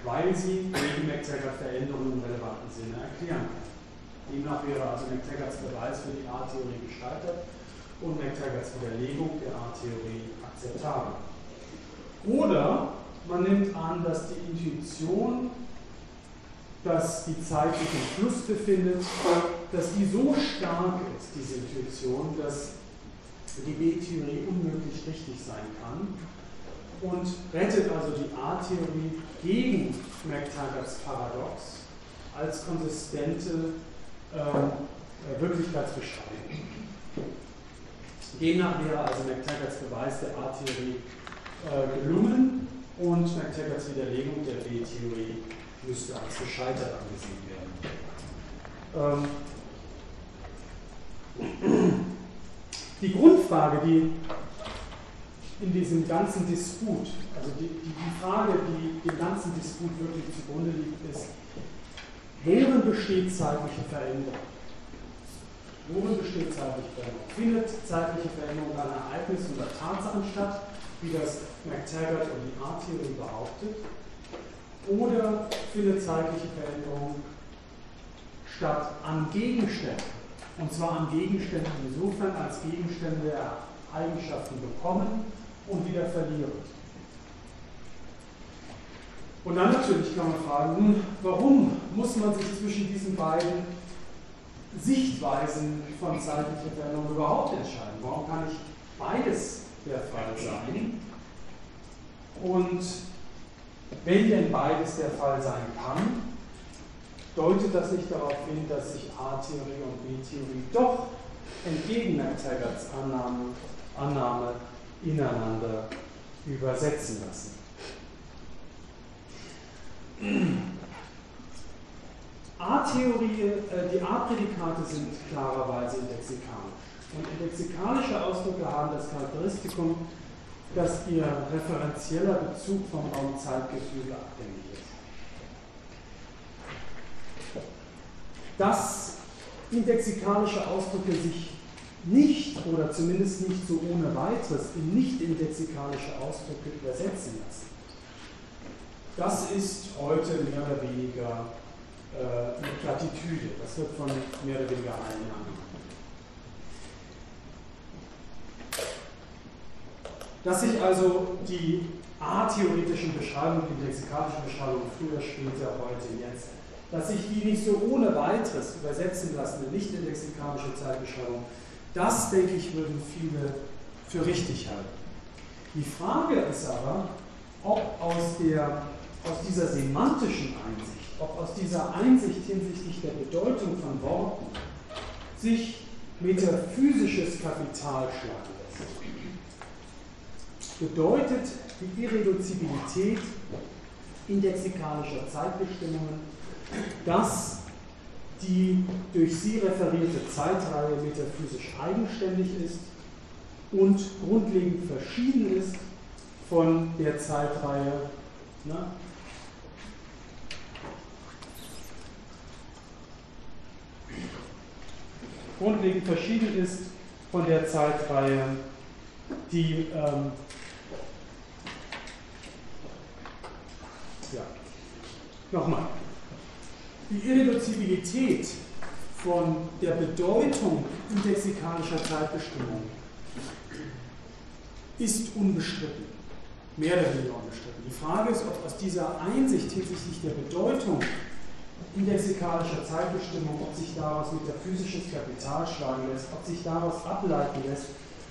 weil sie neben McTaggart Veränderungen im relevanten Sinne erklären kann. Demnach wäre also McTaggarts Beweis für die A-Theorie gescheitert und McTaggarts Widerlegung der A-Theorie akzeptabel. Oder man nimmt an, dass die Intuition dass die Zeit sich im Fluss befindet, dass die so stark ist, diese Intuition, dass die B-Theorie unmöglich richtig sein kann und rettet also die A-Theorie gegen McTaggarts Paradox als konsistente äh, Wirklichkeitsbeschreibung. Demnach wäre also McTaggarts Beweis der A-Theorie äh, gelungen und McTaggarts Widerlegung der B-Theorie müsste als gescheitert angesehen werden. Ähm, die Grundfrage, die in diesem ganzen Disput, also die, die, die Frage, die dem ganzen Disput wirklich zugrunde liegt, ist, worin besteht zeitliche Veränderung? Worin besteht zeitliche Veränderung? Findet zeitliche Veränderung an Ereignissen oder Tatsachen statt, wie das McTaggart und die A-Theorie behauptet? Oder findet zeitliche Veränderung statt an Gegenständen? Und zwar an Gegenständen insofern, als Gegenstände Eigenschaften bekommen und wieder verlieren. Und dann natürlich kann man fragen, warum muss man sich zwischen diesen beiden Sichtweisen von zeitlicher Veränderung überhaupt entscheiden? Warum kann nicht beides der Fall sein? Und wenn denn beides der Fall sein kann, deutet das nicht darauf hin, dass sich A-Theorie und B-Theorie doch entgegen McTaggarts Annahme, Annahme ineinander übersetzen lassen. A-Theorie, äh, die A-Prädikate sind klarerweise indexikalisch. Und indexikalische Ausdrücke haben das Charakteristikum, dass ihr referenzieller Bezug vom Raum-Zeitgefüge abhängig ist. Dass indexikalische Ausdrücke sich nicht oder zumindest nicht so ohne weiteres in nicht-indexikalische Ausdrücke übersetzen lassen. Das ist heute mehr oder weniger äh, eine Plattitüde. Das wird von mehr oder weniger allen angenommen. Dass sich also die a-theoretischen Beschreibungen, die lexikalischen Beschreibungen früher, später, heute, jetzt, dass sich die nicht so ohne weiteres übersetzen lassen in nicht in lexikalische Zeitbeschreibung, das, denke ich, würden viele für richtig halten. Die Frage ist aber, ob aus, der, aus dieser semantischen Einsicht, ob aus dieser Einsicht hinsichtlich der Bedeutung von Worten sich metaphysisches Kapital schlagen bedeutet die Irreduzibilität indexikalischer Zeitbestimmungen, dass die durch sie referierte Zeitreihe metaphysisch eigenständig ist und grundlegend verschieden ist von der Zeitreihe, ne, grundlegend verschieden ist von der Zeitreihe, die ähm, ja, nochmal. Die Irreduzibilität von der Bedeutung indexikalischer Zeitbestimmung ist unbestritten. Mehr oder weniger unbestritten. Die Frage ist, ob aus dieser Einsicht hinsichtlich der Bedeutung indexikalischer Zeitbestimmung, ob sich daraus metaphysisches Kapital schlagen lässt, ob sich daraus ableiten lässt,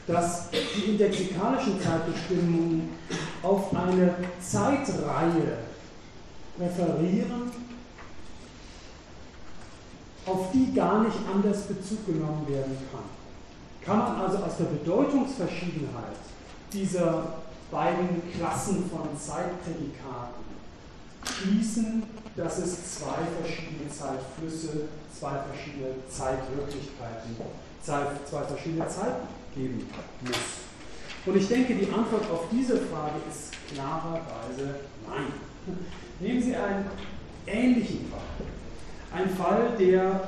dass die indexikalischen Zeitbestimmungen auf eine Zeitreihe referieren, auf die gar nicht anders Bezug genommen werden kann. Kann man also aus der Bedeutungsverschiedenheit dieser beiden Klassen von Zeitprädikaten schließen, dass es zwei verschiedene Zeitflüsse, zwei verschiedene Zeitwirklichkeiten, zwei verschiedene Zeiten geben muss. Und ich denke, die Antwort auf diese Frage ist klarerweise nein. Nehmen Sie einen ähnlichen Fall. Ein Fall, der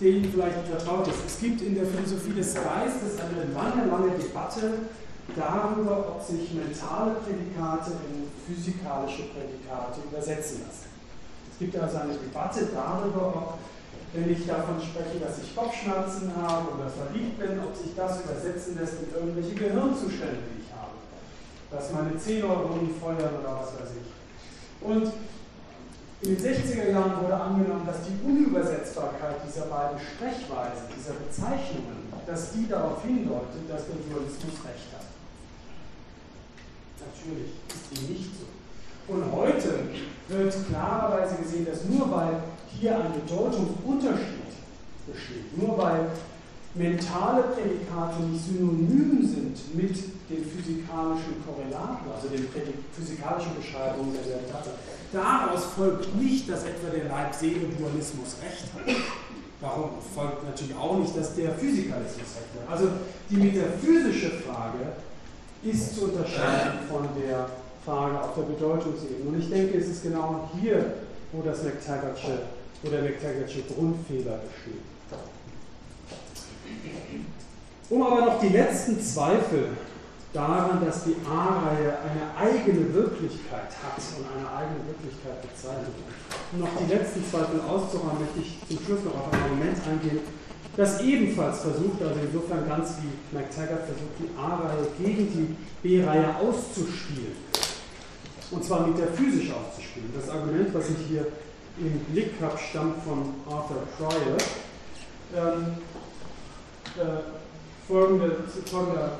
den vielleicht vertraut ist. Es gibt in der Philosophie des Geistes eine lange, lange Debatte darüber, ob sich mentale Prädikate in physikalische Prädikate übersetzen lassen. Es gibt also eine Debatte darüber, ob, wenn ich davon spreche, dass ich Kopfschmerzen habe oder verliebt bin, ob sich das übersetzen lässt in irgendwelche Gehirnzustände, die ich habe. Dass meine Zehnneuronen feuern oder was weiß ich. Und in den 60er Jahren wurde angenommen, dass die Unübersetzbarkeit dieser beiden Sprechweisen, dieser Bezeichnungen, dass die darauf hindeutet, dass der Dualismus recht hat. Natürlich ist die nicht so. Und heute wird klarerweise gesehen, dass nur weil hier ein Bedeutungsunterschied besteht, nur weil mentale Prädikate nicht synonym sind mit den physikalischen Korrelaten, also den physikalischen Beschreibungen der Realität, daraus folgt nicht, dass etwa der Leib-Seele-Dualismus recht hat. Warum folgt natürlich auch nicht, dass der Physikalismus recht hat. Also die metaphysische Frage ist zu unterscheiden von der Frage auf der Bedeutungsebene. Und ich denke, es ist genau hier, wo das McTaggart'sche, wo der McTaggart'sche Grundfehler besteht. Um aber noch die letzten Zweifel daran, dass die A-Reihe eine eigene Wirklichkeit hat und eine eigene Wirklichkeit bezeichnet. Um noch die letzten Zweifel auszuräumen, möchte ich zum Schluss noch auf ein Argument eingehen, das ebenfalls versucht, also insofern ganz wie McTaggart versucht, die A-Reihe gegen die B-Reihe auszuspielen. Und zwar metaphysisch auszuspielen. Das Argument, was ich hier im Blick habe, stammt von Arthur Pryor. Ähm, äh, folgende, folgender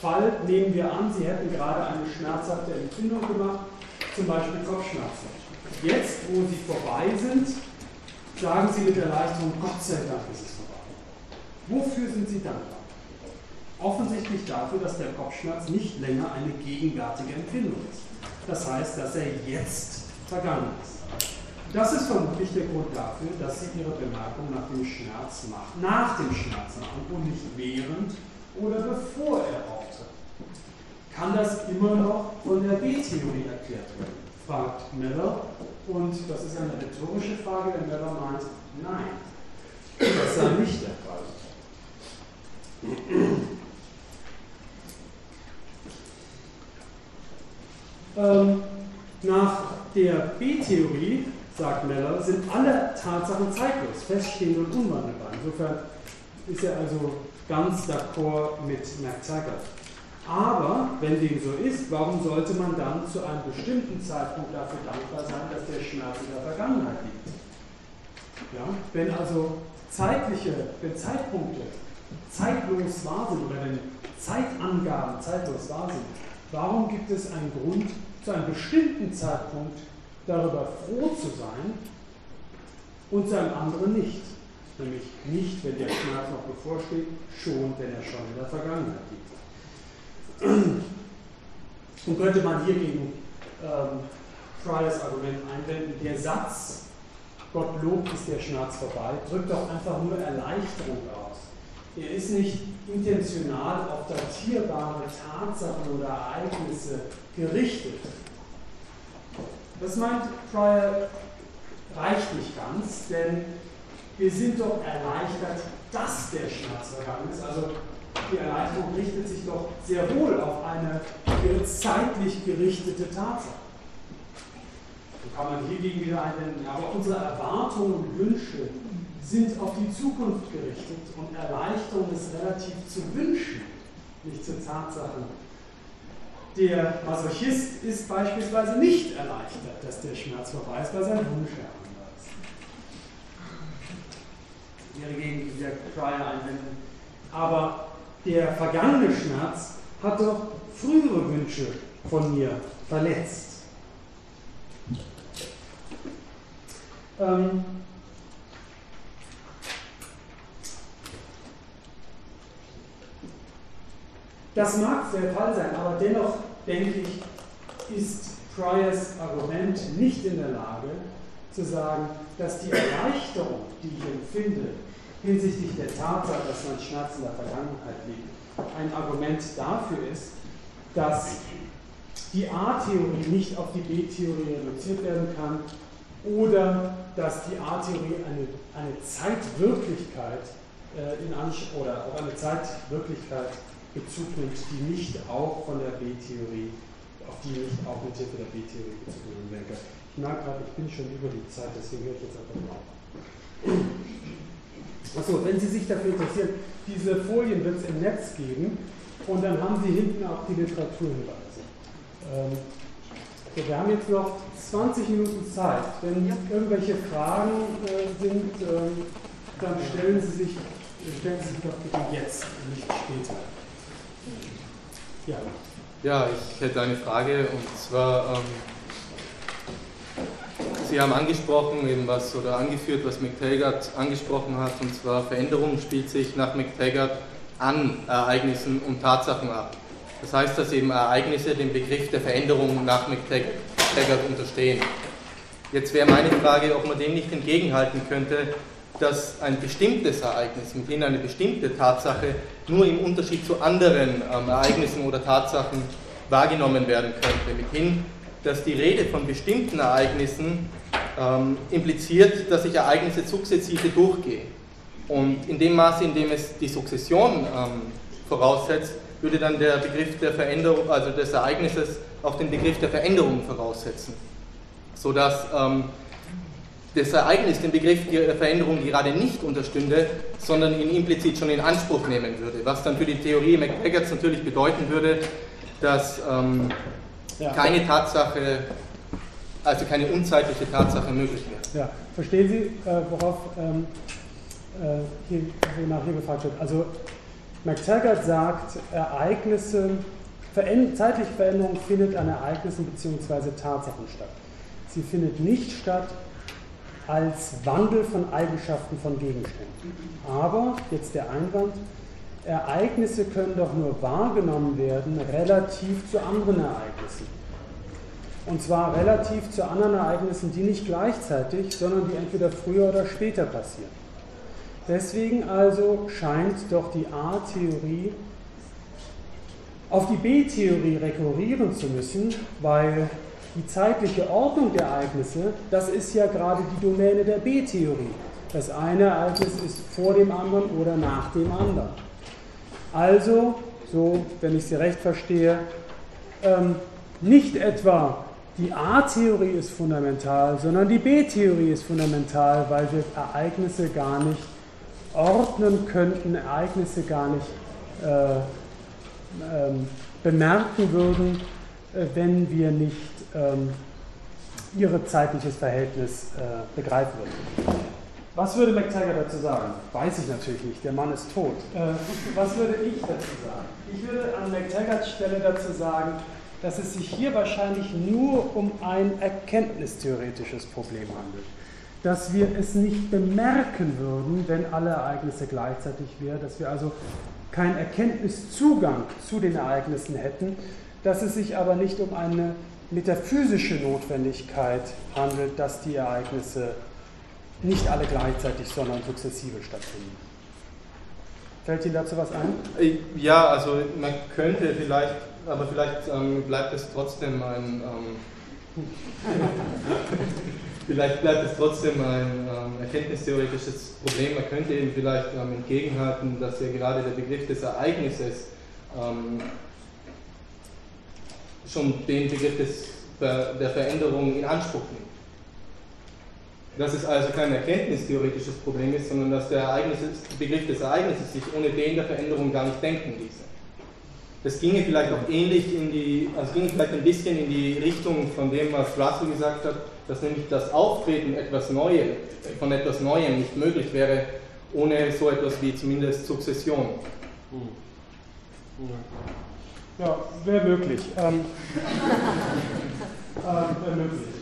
Fall nehmen wir an, Sie hätten gerade eine schmerzhafte Empfindung gemacht, zum Beispiel Kopfschmerzen. Jetzt, wo sie vorbei sind, sagen Sie mit Erleichterung, Gott sei Dank ist es Wofür sind sie dankbar? Offensichtlich dafür, dass der Kopfschmerz nicht länger eine gegenwärtige Empfindung ist. Das heißt, dass er jetzt vergangen ist. Das ist vermutlich der Grund dafür, dass Sie Ihre Bemerkung nach dem Schmerz machen, nach dem Schmerz machen und nicht während oder bevor er auftritt. Kann das immer noch von der B-Theorie erklärt werden? fragt Miller. Und das ist eine rhetorische Frage, denn Miller meint, nein, das sei nicht der Fall. Ähm, nach der B-Theorie, sagt Meller, sind alle Tatsachen zeitlos, feststehend und unwandelbar. Insofern ist er also ganz d'accord mit McTaggart. Aber wenn dem so ist, warum sollte man dann zu einem bestimmten Zeitpunkt dafür dankbar sein, dass der Schmerz in der Vergangenheit liegt? Ja? Wenn also zeitliche, wenn Zeitpunkte zeitlos wahr sind oder wenn Zeitangaben zeitlos wahr sind, warum gibt es einen Grund, zu einem bestimmten Zeitpunkt darüber froh zu sein und zu einem anderen nicht? Nämlich nicht, wenn der Schmerz noch bevorsteht, schon, wenn er schon in der Vergangenheit liegt. Und könnte man hier gegen ähm, Fryers Argument einwenden, der Satz, Gott lobt, ist der Schmerz vorbei, drückt doch einfach nur Erleichterung aus er ist nicht intentional auf datierbare Tatsachen oder Ereignisse gerichtet. Das meint Pryor reicht nicht ganz, denn wir sind doch erleichtert dass der Schmerz vergangen ist. Also die Erleichterung richtet sich doch sehr wohl auf eine zeitlich gerichtete Tatsache. So kann man hiergegen wieder einwenden, aber unsere Erwartungen und Wünsche sind auf die Zukunft gerichtet und Erleichterung ist relativ zu wünschen, nicht zur Tatsache. Der Masochist ist beispielsweise nicht erleichtert, dass der Schmerz vorbei ist, weil sein Wunsch heranreißt. Wäre gegen der Cryer einwenden. Aber der vergangene Schmerz hat doch frühere Wünsche von mir verletzt. Ähm, Das mag der Fall sein, aber dennoch denke ich, ist Pryors Argument nicht in der Lage zu sagen, dass die Erleichterung, die ich empfinde, hinsichtlich der Tatsache, dass mein Schmerz in der Vergangenheit liegt, ein Argument dafür ist, dass die A-Theorie nicht auf die B-Theorie reduziert werden kann oder dass die A-Theorie eine, eine Zeitwirklichkeit äh, in Anspruch oder auf eine Zeitwirklichkeit Bezug nimmt, die nicht auch von der B-Theorie, auf die nicht auch mit Hilfe der B-Theorie Bezug nehmen denke. Ich merke gerade, ich bin schon über die Zeit, deswegen höre ich jetzt einfach mal auf. Achso, wenn Sie sich dafür interessieren, diese Folien wird es im Netz geben und dann haben Sie hinten auch die Literaturhinweise. Ähm, so, wir haben jetzt noch 20 Minuten Zeit. Wenn irgendwelche Fragen äh, sind, äh, dann stellen Sie sich, stellen Sie sich doch bitte jetzt, nicht später. Ja. Ja, ich hätte eine Frage und zwar, ähm, Sie haben angesprochen, eben was oder angeführt, was McTaggart angesprochen hat, und zwar Veränderung spielt sich nach McTaggart an Ereignissen und Tatsachen ab. Das heißt, dass eben Ereignisse dem Begriff der Veränderung nach McTaggart unterstehen. Jetzt wäre meine Frage, ob man dem nicht entgegenhalten könnte, dass ein bestimmtes Ereignis, mithin eine bestimmte Tatsache, nur im Unterschied zu anderen ähm, Ereignissen oder Tatsachen wahrgenommen werden könnte. Mithin, dass die Rede von bestimmten Ereignissen ähm, impliziert, dass ich Ereignisse sukzessive durchgehe. Und in dem Maße, in dem es die Sukzession ähm, voraussetzt, würde dann der Begriff der Veränderung, also des Ereignisses, auch den Begriff der Veränderung voraussetzen. Sodass ähm, das Ereignis den Begriff der Veränderung gerade nicht unterstünde, sondern ihn implizit schon in Anspruch nehmen würde. Was dann für die Theorie McTaggarts natürlich bedeuten würde, dass ähm, ja. keine Tatsache, also keine unzeitliche Tatsache möglich wäre. Ja, verstehen Sie, äh, worauf ähm, äh, hier, wonach hier gefragt wird? Also McTaggart sagt, Ereignisse, veränd zeitliche Veränderung findet an Ereignissen bzw. Tatsachen statt. Sie findet nicht statt als Wandel von Eigenschaften von Gegenständen. Aber, jetzt der Einwand, Ereignisse können doch nur wahrgenommen werden relativ zu anderen Ereignissen. Und zwar relativ zu anderen Ereignissen, die nicht gleichzeitig, sondern die entweder früher oder später passieren. Deswegen also scheint doch die A-Theorie auf die B-Theorie rekurrieren zu müssen, weil die zeitliche Ordnung der Ereignisse, das ist ja gerade die Domäne der B-Theorie. Das eine Ereignis ist vor dem anderen oder nach dem anderen. Also, so, wenn ich Sie recht verstehe, ähm, nicht etwa die A-Theorie ist fundamental, sondern die B-Theorie ist fundamental, weil wir Ereignisse gar nicht ordnen könnten, Ereignisse gar nicht äh, äh, bemerken würden, äh, wenn wir nicht ähm, ihre zeitliches Verhältnis äh, begreifen würden. Was würde McTaggart dazu sagen? Weiß ich natürlich nicht, der Mann ist tot. Äh, was würde ich dazu sagen? Ich würde an McTaggarts Stelle dazu sagen, dass es sich hier wahrscheinlich nur um ein erkenntnistheoretisches Problem handelt. Dass wir es nicht bemerken würden, wenn alle Ereignisse gleichzeitig wären, dass wir also keinen Erkenntniszugang zu den Ereignissen hätten, dass es sich aber nicht um eine metaphysische Notwendigkeit handelt, dass die Ereignisse nicht alle gleichzeitig, sondern sukzessive stattfinden. Fällt Ihnen dazu was ein? Äh, ja, also man könnte vielleicht, aber vielleicht ähm, bleibt es trotzdem ein. Ähm vielleicht bleibt es trotzdem ein ähm, erkenntnistheoretisches Problem. Man könnte eben vielleicht ähm, entgegenhalten, dass ja gerade der Begriff des Ereignisses ähm, schon den Begriff des, der Veränderung in Anspruch nimmt. Dass es also kein erkenntnistheoretisches Problem ist, sondern dass der Begriff des Ereignisses sich ohne den der Veränderung gar nicht denken ließe. Das ginge vielleicht auch ähnlich in die, also ginge vielleicht ein bisschen in die Richtung von dem, was Russell gesagt hat, dass nämlich das Auftreten etwas Neues, von etwas Neuem nicht möglich wäre, ohne so etwas wie zumindest Sukzession. Ja, wäre möglich. Ähm, äh, wäre möglich.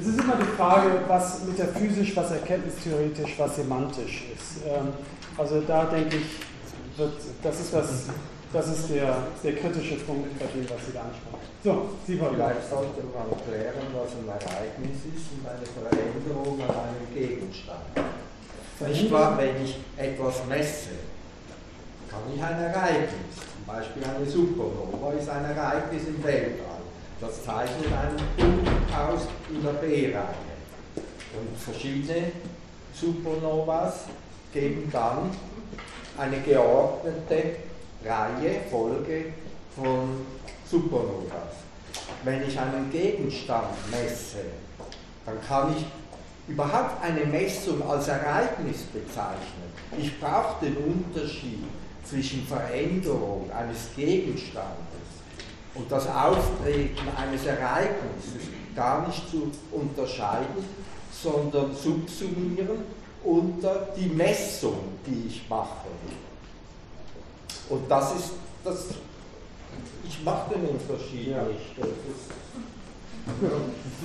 Es ist immer die Frage, was metaphysisch, was erkenntnistheoretisch, was semantisch ist. Ähm, also da denke ich, wird, das ist was, das ist der, der kritische Punkt bei dem, was Sie da ansprechen. So, Sie wollen. Vielleicht sollte man klären, was ein Ereignis ist und eine Veränderung an einem Gegenstand. Nicht wahr, wenn ich etwas messe, kann ich ein Ereignis, Beispiel eine Supernova ist ein Ereignis im Weltall. Das zeichnet einen Punkt aus in der B-Reihe. Und verschiedene Supernovas geben dann eine geordnete Reihe, Folge von Supernovas. Wenn ich einen Gegenstand messe, dann kann ich überhaupt eine Messung als Ereignis bezeichnen. Ich brauche den Unterschied zwischen Veränderung eines Gegenstandes und das Auftreten eines Ereignisses gar nicht zu unterscheiden, sondern subsumieren unter die Messung, die ich mache. Und das ist das. Ich mache den Unterschied nicht.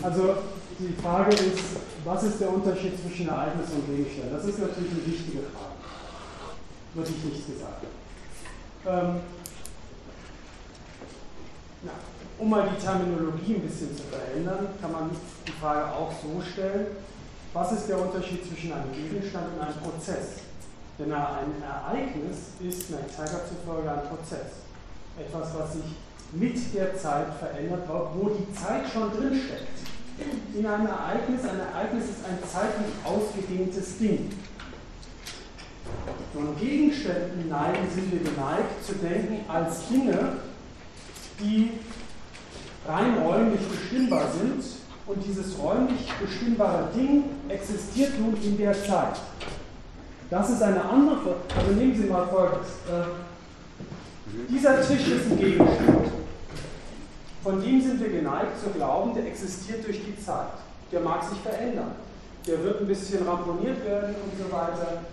Also die Frage ist, was ist der Unterschied zwischen Ereignis und Gegenstand? Das ist natürlich eine wichtige Frage. Würde ich nicht gesagt. Ähm, ja, um mal die Terminologie ein bisschen zu verändern, kann man die Frage auch so stellen, was ist der Unterschied zwischen einem Gegenstand und einem Prozess? Denn ein Ereignis ist McTaggart zufolge ein Prozess. Etwas, was sich mit der Zeit verändert, wo die Zeit schon drinsteckt. In einem Ereignis, ein Ereignis ist ein zeitlich ausgedehntes Ding. Von Gegenständen neigen sind wir geneigt zu denken als Dinge, die rein räumlich bestimmbar sind und dieses räumlich bestimmbare Ding existiert nun in der Zeit. Das ist eine andere, also nehmen Sie mal folgendes. Äh, dieser Tisch ist ein Gegenstand. Von dem sind wir geneigt zu glauben, der existiert durch die Zeit. Der mag sich verändern. Der wird ein bisschen ramponiert werden und so weiter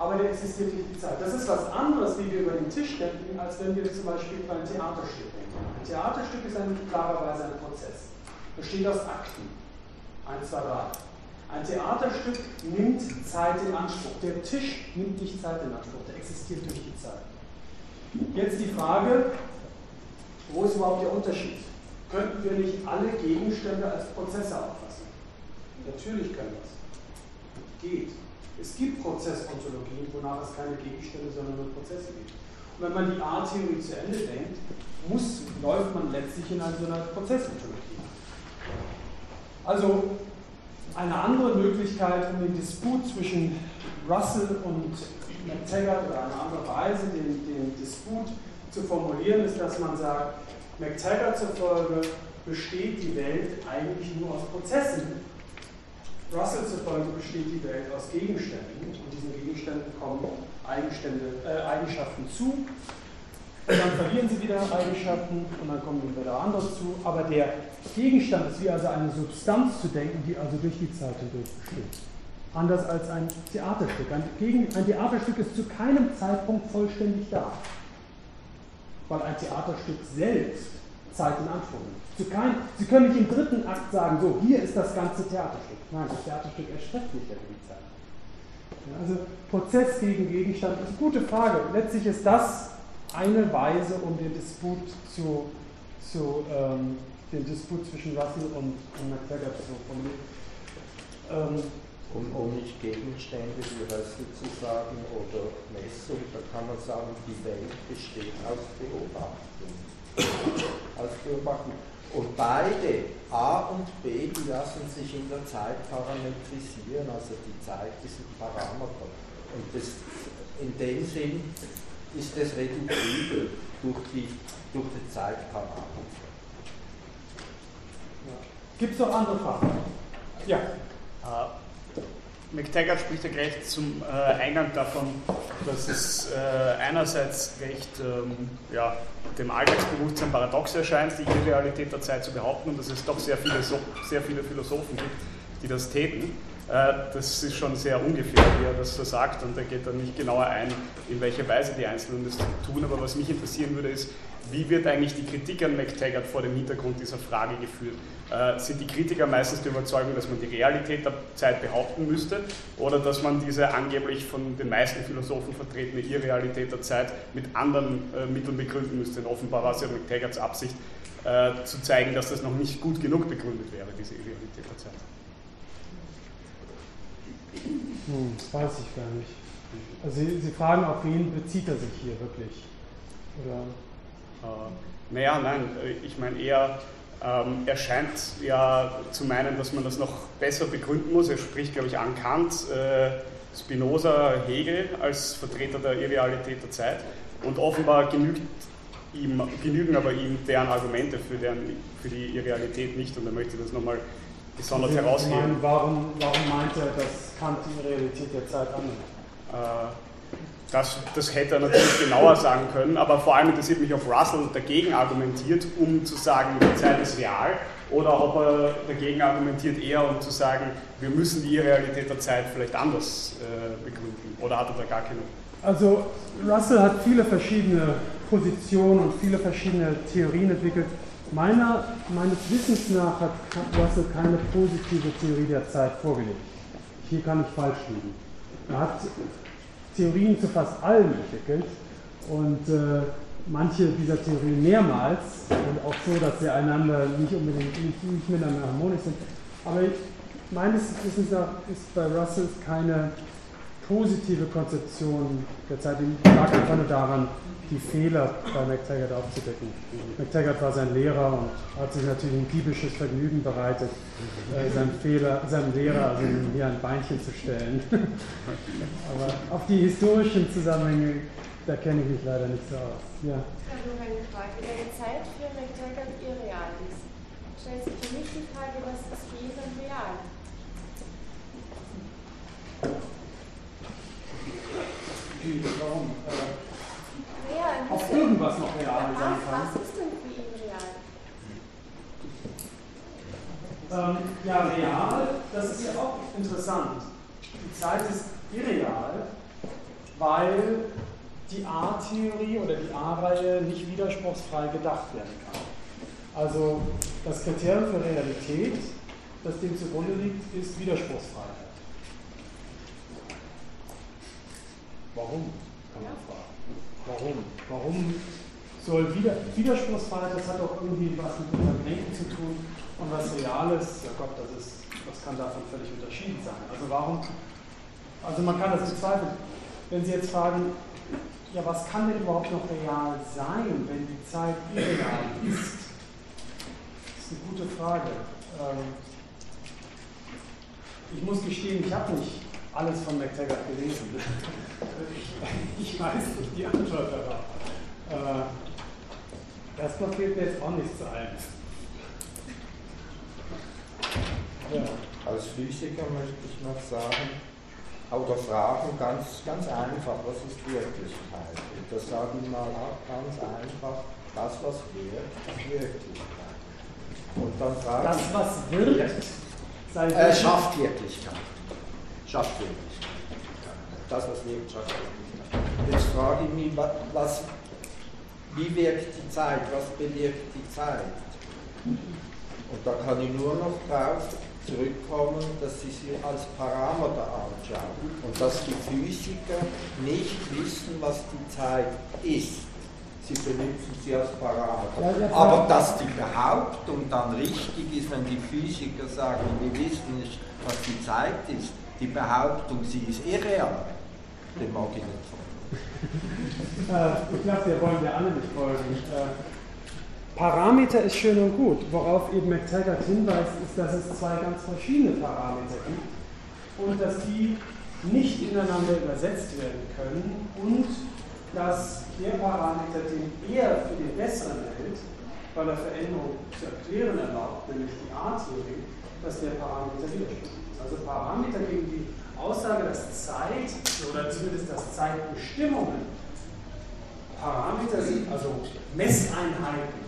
aber der existiert durch die Zeit. Das ist was anderes, wie wir über den Tisch denken, als wenn wir zum Beispiel über ein Theaterstück denken. Ein Theaterstück ist ein, klarerweise ein Prozess, besteht aus Akten. 1, 2, 3. Ein Theaterstück nimmt Zeit in Anspruch. Der Tisch nimmt nicht Zeit in Anspruch, der existiert durch die Zeit. Jetzt die Frage, wo ist überhaupt der Unterschied? Könnten wir nicht alle Gegenstände als Prozesse auffassen? Natürlich können wir es. Geht. Es gibt Prozessontologien, wonach es keine Gegenstände, sondern nur Prozesse gibt. Und wenn man die A-Theorie zu Ende denkt, muss, läuft man letztlich in so einer Prozessontologie. Also eine andere Möglichkeit, um den Disput zwischen Russell und McTaggart oder eine andere Weise, den, den Disput zu formulieren, ist, dass man sagt, McTaggart zufolge besteht die Welt eigentlich nur aus Prozessen Russell zufolge besteht die Welt aus Gegenständen und diesen Gegenständen kommen äh, Eigenschaften zu. Dann verlieren sie wieder Eigenschaften und dann kommen wieder andere zu. Aber der Gegenstand ist wie also eine Substanz zu denken, die also durch die Zeit hindurch besteht. Anders als ein Theaterstück. Ein, Gegen ein Theaterstück ist zu keinem Zeitpunkt vollständig da. Weil ein Theaterstück selbst Zeit in Anspruch nimmt. Sie, können nicht im dritten Akt sagen, so, hier ist das ganze Theaterstück. Nein, das Theaterstück erstreckt nicht über die Zeit. also Prozess gegen Gegenstand ist eine gute Frage. Letztlich ist das eine Weise, um den Disput zu, zu ähm, den Disput zwischen Russell und, und McTaggart zu formulieren. Ähm, um, um nicht Gegenstände wie Russell zu sagen oder Messung, da kann man sagen, die Welt besteht aus Beobachtung. Als Beobachtung. Und beide, A und B, die lassen sich in der Zeit parametrisieren, also die Zeit ist ein Parameter. Und das, in dem Sinn ist es reduzibel durch die, durch die Zeitparameter. Gibt es noch andere Fragen? Ja. Äh, McTaggart spricht ja gleich zum äh, Eingang davon, dass es äh, einerseits recht ähm, ja, dem Alltagsbewusstsein paradox erscheint, die Irrealität der Zeit zu behaupten und dass es doch sehr viele, sehr viele Philosophen gibt, die das täten. Äh, das ist schon sehr ungefähr, wie er das so sagt und er geht dann nicht genauer ein, in welcher Weise die Einzelnen das tun. Aber was mich interessieren würde, ist, wie wird eigentlich die Kritik an McTaggart vor dem Hintergrund dieser Frage geführt? Äh, sind die Kritiker meistens der Überzeugung, dass man die Realität der Zeit behaupten müsste oder dass man diese angeblich von den meisten Philosophen vertretene Irrealität der Zeit mit anderen äh, Mitteln begründen müsste? Denn offenbar war es ja McTaggarts Absicht, äh, zu zeigen, dass das noch nicht gut genug begründet wäre, diese Irrealität der Zeit. Hm, das weiß ich gar nicht. Also Sie, Sie fragen, auf wen bezieht er sich hier wirklich? Oder? Äh, naja, nein, äh, ich meine eher, ähm, er scheint ja zu meinen, dass man das noch besser begründen muss. Er spricht, glaube ich, an Kant, äh, Spinoza, Hegel als Vertreter der Irrealität der Zeit. Und offenbar genügt ihm, genügen aber ihm deren Argumente für, deren, für die Irrealität nicht. Und er möchte das nochmal besonders herausheben. Warum, warum meint er, dass Kant die Realität der Zeit annimmt? Äh, das, das hätte er natürlich genauer sagen können, aber vor allem interessiert mich, ob Russell dagegen argumentiert, um zu sagen, die Zeit ist real, oder ob er dagegen argumentiert, eher um zu sagen, wir müssen die Realität der Zeit vielleicht anders äh, begründen. Oder hat er da gar keine? Also Russell hat viele verschiedene Positionen und viele verschiedene Theorien entwickelt. Meiner, meines Wissens nach hat Russell keine positive Theorie der Zeit vorgelegt. Hier kann ich falsch liegen. Er hat Theorien zu fast allem entwickelt und äh, manche dieser Theorien mehrmals und auch so, dass sie einander nicht unbedingt nicht, nicht miteinander harmonisch sind. Aber ich, meines Wissens nach ist bei Russell keine positive Konzeption der Zeit. Die lag einfach nur daran, die Fehler bei McTaggart aufzudecken. McTaggart war sein Lehrer und hat sich natürlich ein diebisches Vergnügen bereitet, äh, seinem, Fehler, seinem Lehrer also hier ein Beinchen zu stellen. Aber auf die historischen Zusammenhänge, da kenne ich mich leider nicht so aus. Ja. Ich habe noch eine Frage. Wenn die Zeit für McTaggart irreal ist, stellt sich für mich die Frage, was ist dann real? Warum? Ja, auf irgendwas noch real sein kann. Was ist denn für ihn real? Ähm, ja, real, das ist ja auch interessant. Die Zeit ist irreal, weil die A-Theorie oder die A-Reihe nicht widerspruchsfrei gedacht werden kann. Also das Kriterium für Realität, das dem zugrunde liegt, ist Widerspruchsfreiheit. Warum? Kann man fragen. Warum? Warum soll Wider Widerspruchsfreiheit, das hat auch irgendwie was mit unserem Denken zu tun und was Reales, ja Gott, das ist, das kann davon völlig unterschieden sein. Also warum, also man kann das bezweifeln. Wenn Sie jetzt fragen, ja, was kann denn überhaupt noch real sein, wenn die Zeit irreal ist? Das ist eine gute Frage. Ähm, ich muss gestehen, ich habe nicht alles von McTaggart gelesen. Ich, weiß nicht die Antwort darauf. Äh, erstmal fehlt mir jetzt auch nichts ein. Ja. Als Physiker möchte ich noch sagen, oder fragen ganz, ganz einfach, was ist Wirklichkeit? Und das sage ich mal auch ganz einfach, das, was wirkt, ist Wirklichkeit. Und dann fragen, das, was wirkt, äh, schafft Wirklichkeit schafft Wirklichkeit. Das, was wirkt, schafft Wirklichkeit. Jetzt frage ich mich, was, wie wirkt die Zeit, was bewirkt die Zeit? Und da kann ich nur noch darauf zurückkommen, dass sie sie als Parameter anschauen und dass die Physiker nicht wissen, was die Zeit ist. Sie benutzen sie als Parameter. Aber dass die Behauptung dann richtig ist, wenn die Physiker sagen, wir wissen nicht, was die Zeit ist, die Behauptung, sie ist irreal, dem mag ich nicht folgen. äh, ich glaube, wir wollen ja alle nicht folgen. Äh, Parameter ist schön und gut. Worauf eben McTaggart hinweist, ist, dass es zwei ganz verschiedene Parameter gibt und dass die nicht ineinander übersetzt werden können und dass der Parameter, den er für den besseren hält, weil er Veränderungen zu erklären erlaubt, nämlich die A-Theorie, dass der Parameter widerspricht. Also Parameter gegen die Aussage, dass Zeit oder zumindest dass Zeitbestimmungen Parameter sind, also Messeinheiten.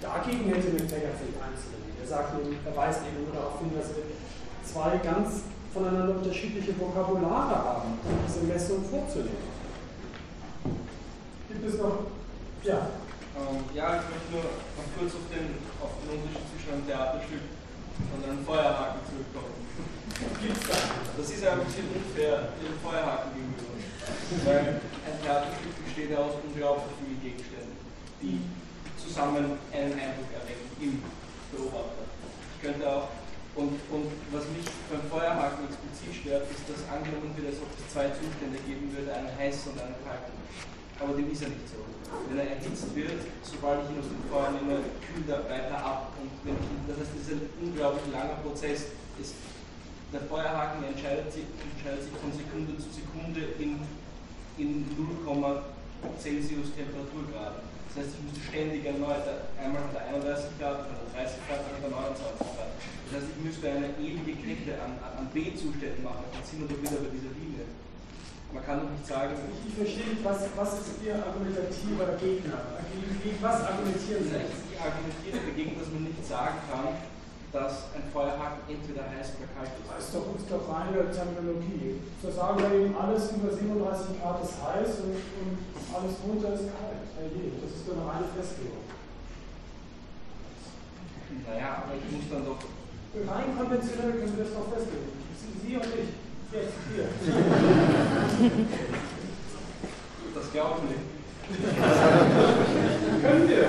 Dagegen hätte McTaggart nicht einzugehen. Er sagt er weist eben nur darauf hin, dass wir zwei ganz voneinander unterschiedliche Vokabulare haben, um diese Messung vorzunehmen. Gibt es noch? Ja. Ähm, ja, ich möchte nur noch kurz auf den, auf den Unterschied zwischen einem Theaterstück und einem Feuerhaken zurückkommen. Das ist ja ein bisschen unfair dem Feuerhaken gegenüber. Weil ein Theaterstück besteht ja aus unglaublich vielen Gegenständen, die zusammen einen Eindruck erwecken im Beobachter. Ich könnte auch und, und was mich beim Feuerhaken explizit stört, ist, dass angenommen wird, als ob es zwei Zustände geben würde, einen heißen und einen kalten. Aber dem ist ja nicht so. Wenn er erhitzt wird, sobald ich ihn aus dem Feuer nehme, kühlt er weiter ab. Und wenn ich das heißt, es ist ein unglaublich langer Prozess. Es, der Feuerhaken entscheidet sich, entscheidet sich von Sekunde zu Sekunde in, in 0, Celsius Temperaturgrad. Das heißt, ich muss ständig erneut, einmal hat er 31 Grad, dann hat er 30 Grad, dann hat er 29 Grad. Das heißt, ich müsste eine ewige Kette an, an B-Zuständen machen, dann sind wir doch wieder bei dieser Linie. Man kann doch nicht sagen. Ich, ich verstehe nicht, was, was ist Ihr argumentativer Gegner? Gegen was argumentieren Sie? Ich argumentiere dagegen, dass man nicht sagen kann, dass ein Feuerhaken entweder heiß oder kalt ist. Das ist doch, ist doch reine Terminologie. So sagen wir eben, alles über 37 Grad ist heiß und, und alles runter ist kalt. Herrje, das ist doch eine reine Festlegung. Naja, aber ich muss dann doch Rein konventionell können wir das doch festlegen. Sie und ich. Jetzt, hier. Das glauben wir. können wir.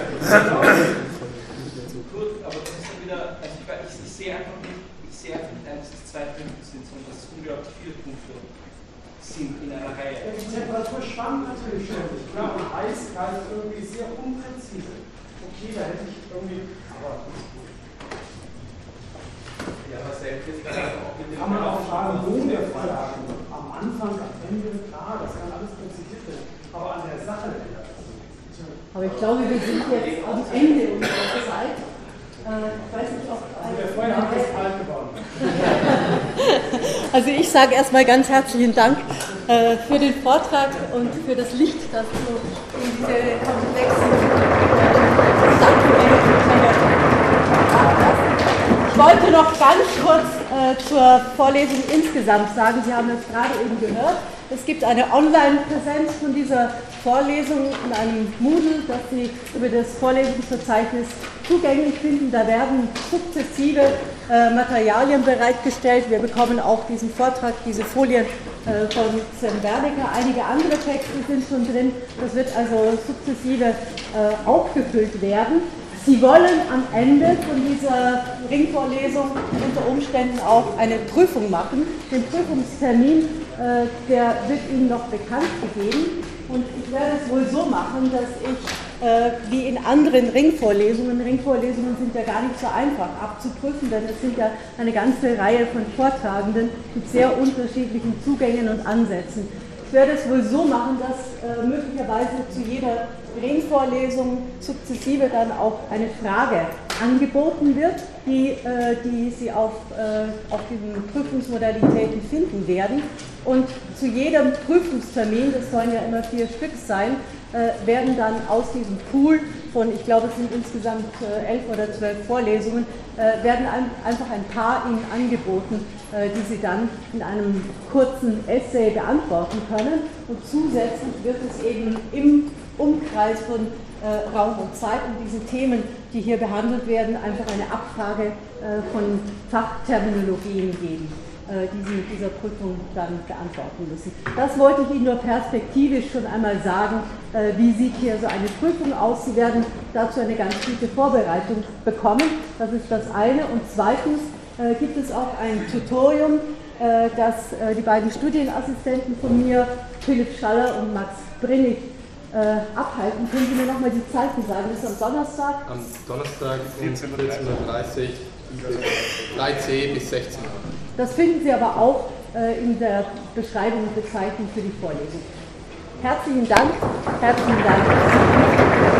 Gut, aber das wieder, also ich, ich, ich sehe einfach nicht, ich sehe einfach nicht ein, dass es zwei Punkte sind, sondern dass es unglaublich viele Punkte sind in einer Reihe. Ja, die Temperatur schwankt natürlich ständig. Klar, und heiß, kalt, irgendwie sehr unpräzise. Okay, da hätte ich irgendwie, aber ja, was selbst auch Kann man auch fragen, wo der Feuerhaken Am Anfang, am Ende, klar, das kann alles präzisiert werden. Aber an der Sache Aber ich glaube, wir sind jetzt am Ende unserer Zeit. Also geworden. Also ich sage erstmal ganz herzlichen Dank äh, für den Vortrag und für das Licht, das du in diese komplexen Gedanken ich wollte noch ganz kurz äh, zur Vorlesung insgesamt sagen. Sie haben es gerade eben gehört. Es gibt eine Online-Präsenz von dieser Vorlesung in einem Moodle, das Sie über das Vorlesungsverzeichnis zugänglich finden. Da werden sukzessive äh, Materialien bereitgestellt. Wir bekommen auch diesen Vortrag, diese Folien äh, von Sven Bernecker. Einige andere Texte sind schon drin. Das wird also sukzessive äh, aufgefüllt werden. Sie wollen am Ende von dieser Ringvorlesung unter Umständen auch eine Prüfung machen. Den Prüfungstermin, äh, der wird Ihnen noch bekannt gegeben. Und ich werde es wohl so machen, dass ich, äh, wie in anderen Ringvorlesungen, Ringvorlesungen sind ja gar nicht so einfach abzuprüfen, denn es sind ja eine ganze Reihe von Vortragenden mit sehr unterschiedlichen Zugängen und Ansätzen. Ich werde es wohl so machen, dass äh, möglicherweise zu jeder Ringvorlesung sukzessive dann auch eine Frage angeboten wird, die, äh, die Sie auf, äh, auf diesen Prüfungsmodalitäten finden werden. Und zu jedem Prüfungstermin, das sollen ja immer vier Stück sein, äh, werden dann aus diesem Pool von, ich glaube, es sind insgesamt äh, elf oder zwölf Vorlesungen, äh, werden ein, einfach ein paar Ihnen angeboten, die Sie dann in einem kurzen Essay beantworten können. Und zusätzlich wird es eben im Umkreis von Raum und Zeit und diesen Themen, die hier behandelt werden, einfach eine Abfrage von Fachterminologien geben, äh, die Sie mit dieser Prüfung dann beantworten müssen. Das wollte ich Ihnen nur perspektivisch schon einmal sagen. Äh, wie sieht hier so eine Prüfung aus? Sie werden dazu eine ganz gute Vorbereitung bekommen. Das ist das eine. Und zweitens äh, gibt es auch ein Tutorium, äh, das die beiden Studienassistenten von mir, Philipp Schaller und Max Brinnig, äh, abhalten. Können Sie mir nochmal die Zeiten sagen? Das ist am Donnerstag? Am Donnerstag um 14.30 14.30 Uhr, 3C bis 16 Uhr. Das finden Sie aber auch äh, in der Beschreibung und Bezeichnung für die Vorlesung. Herzlichen Dank. Herzlichen Dank.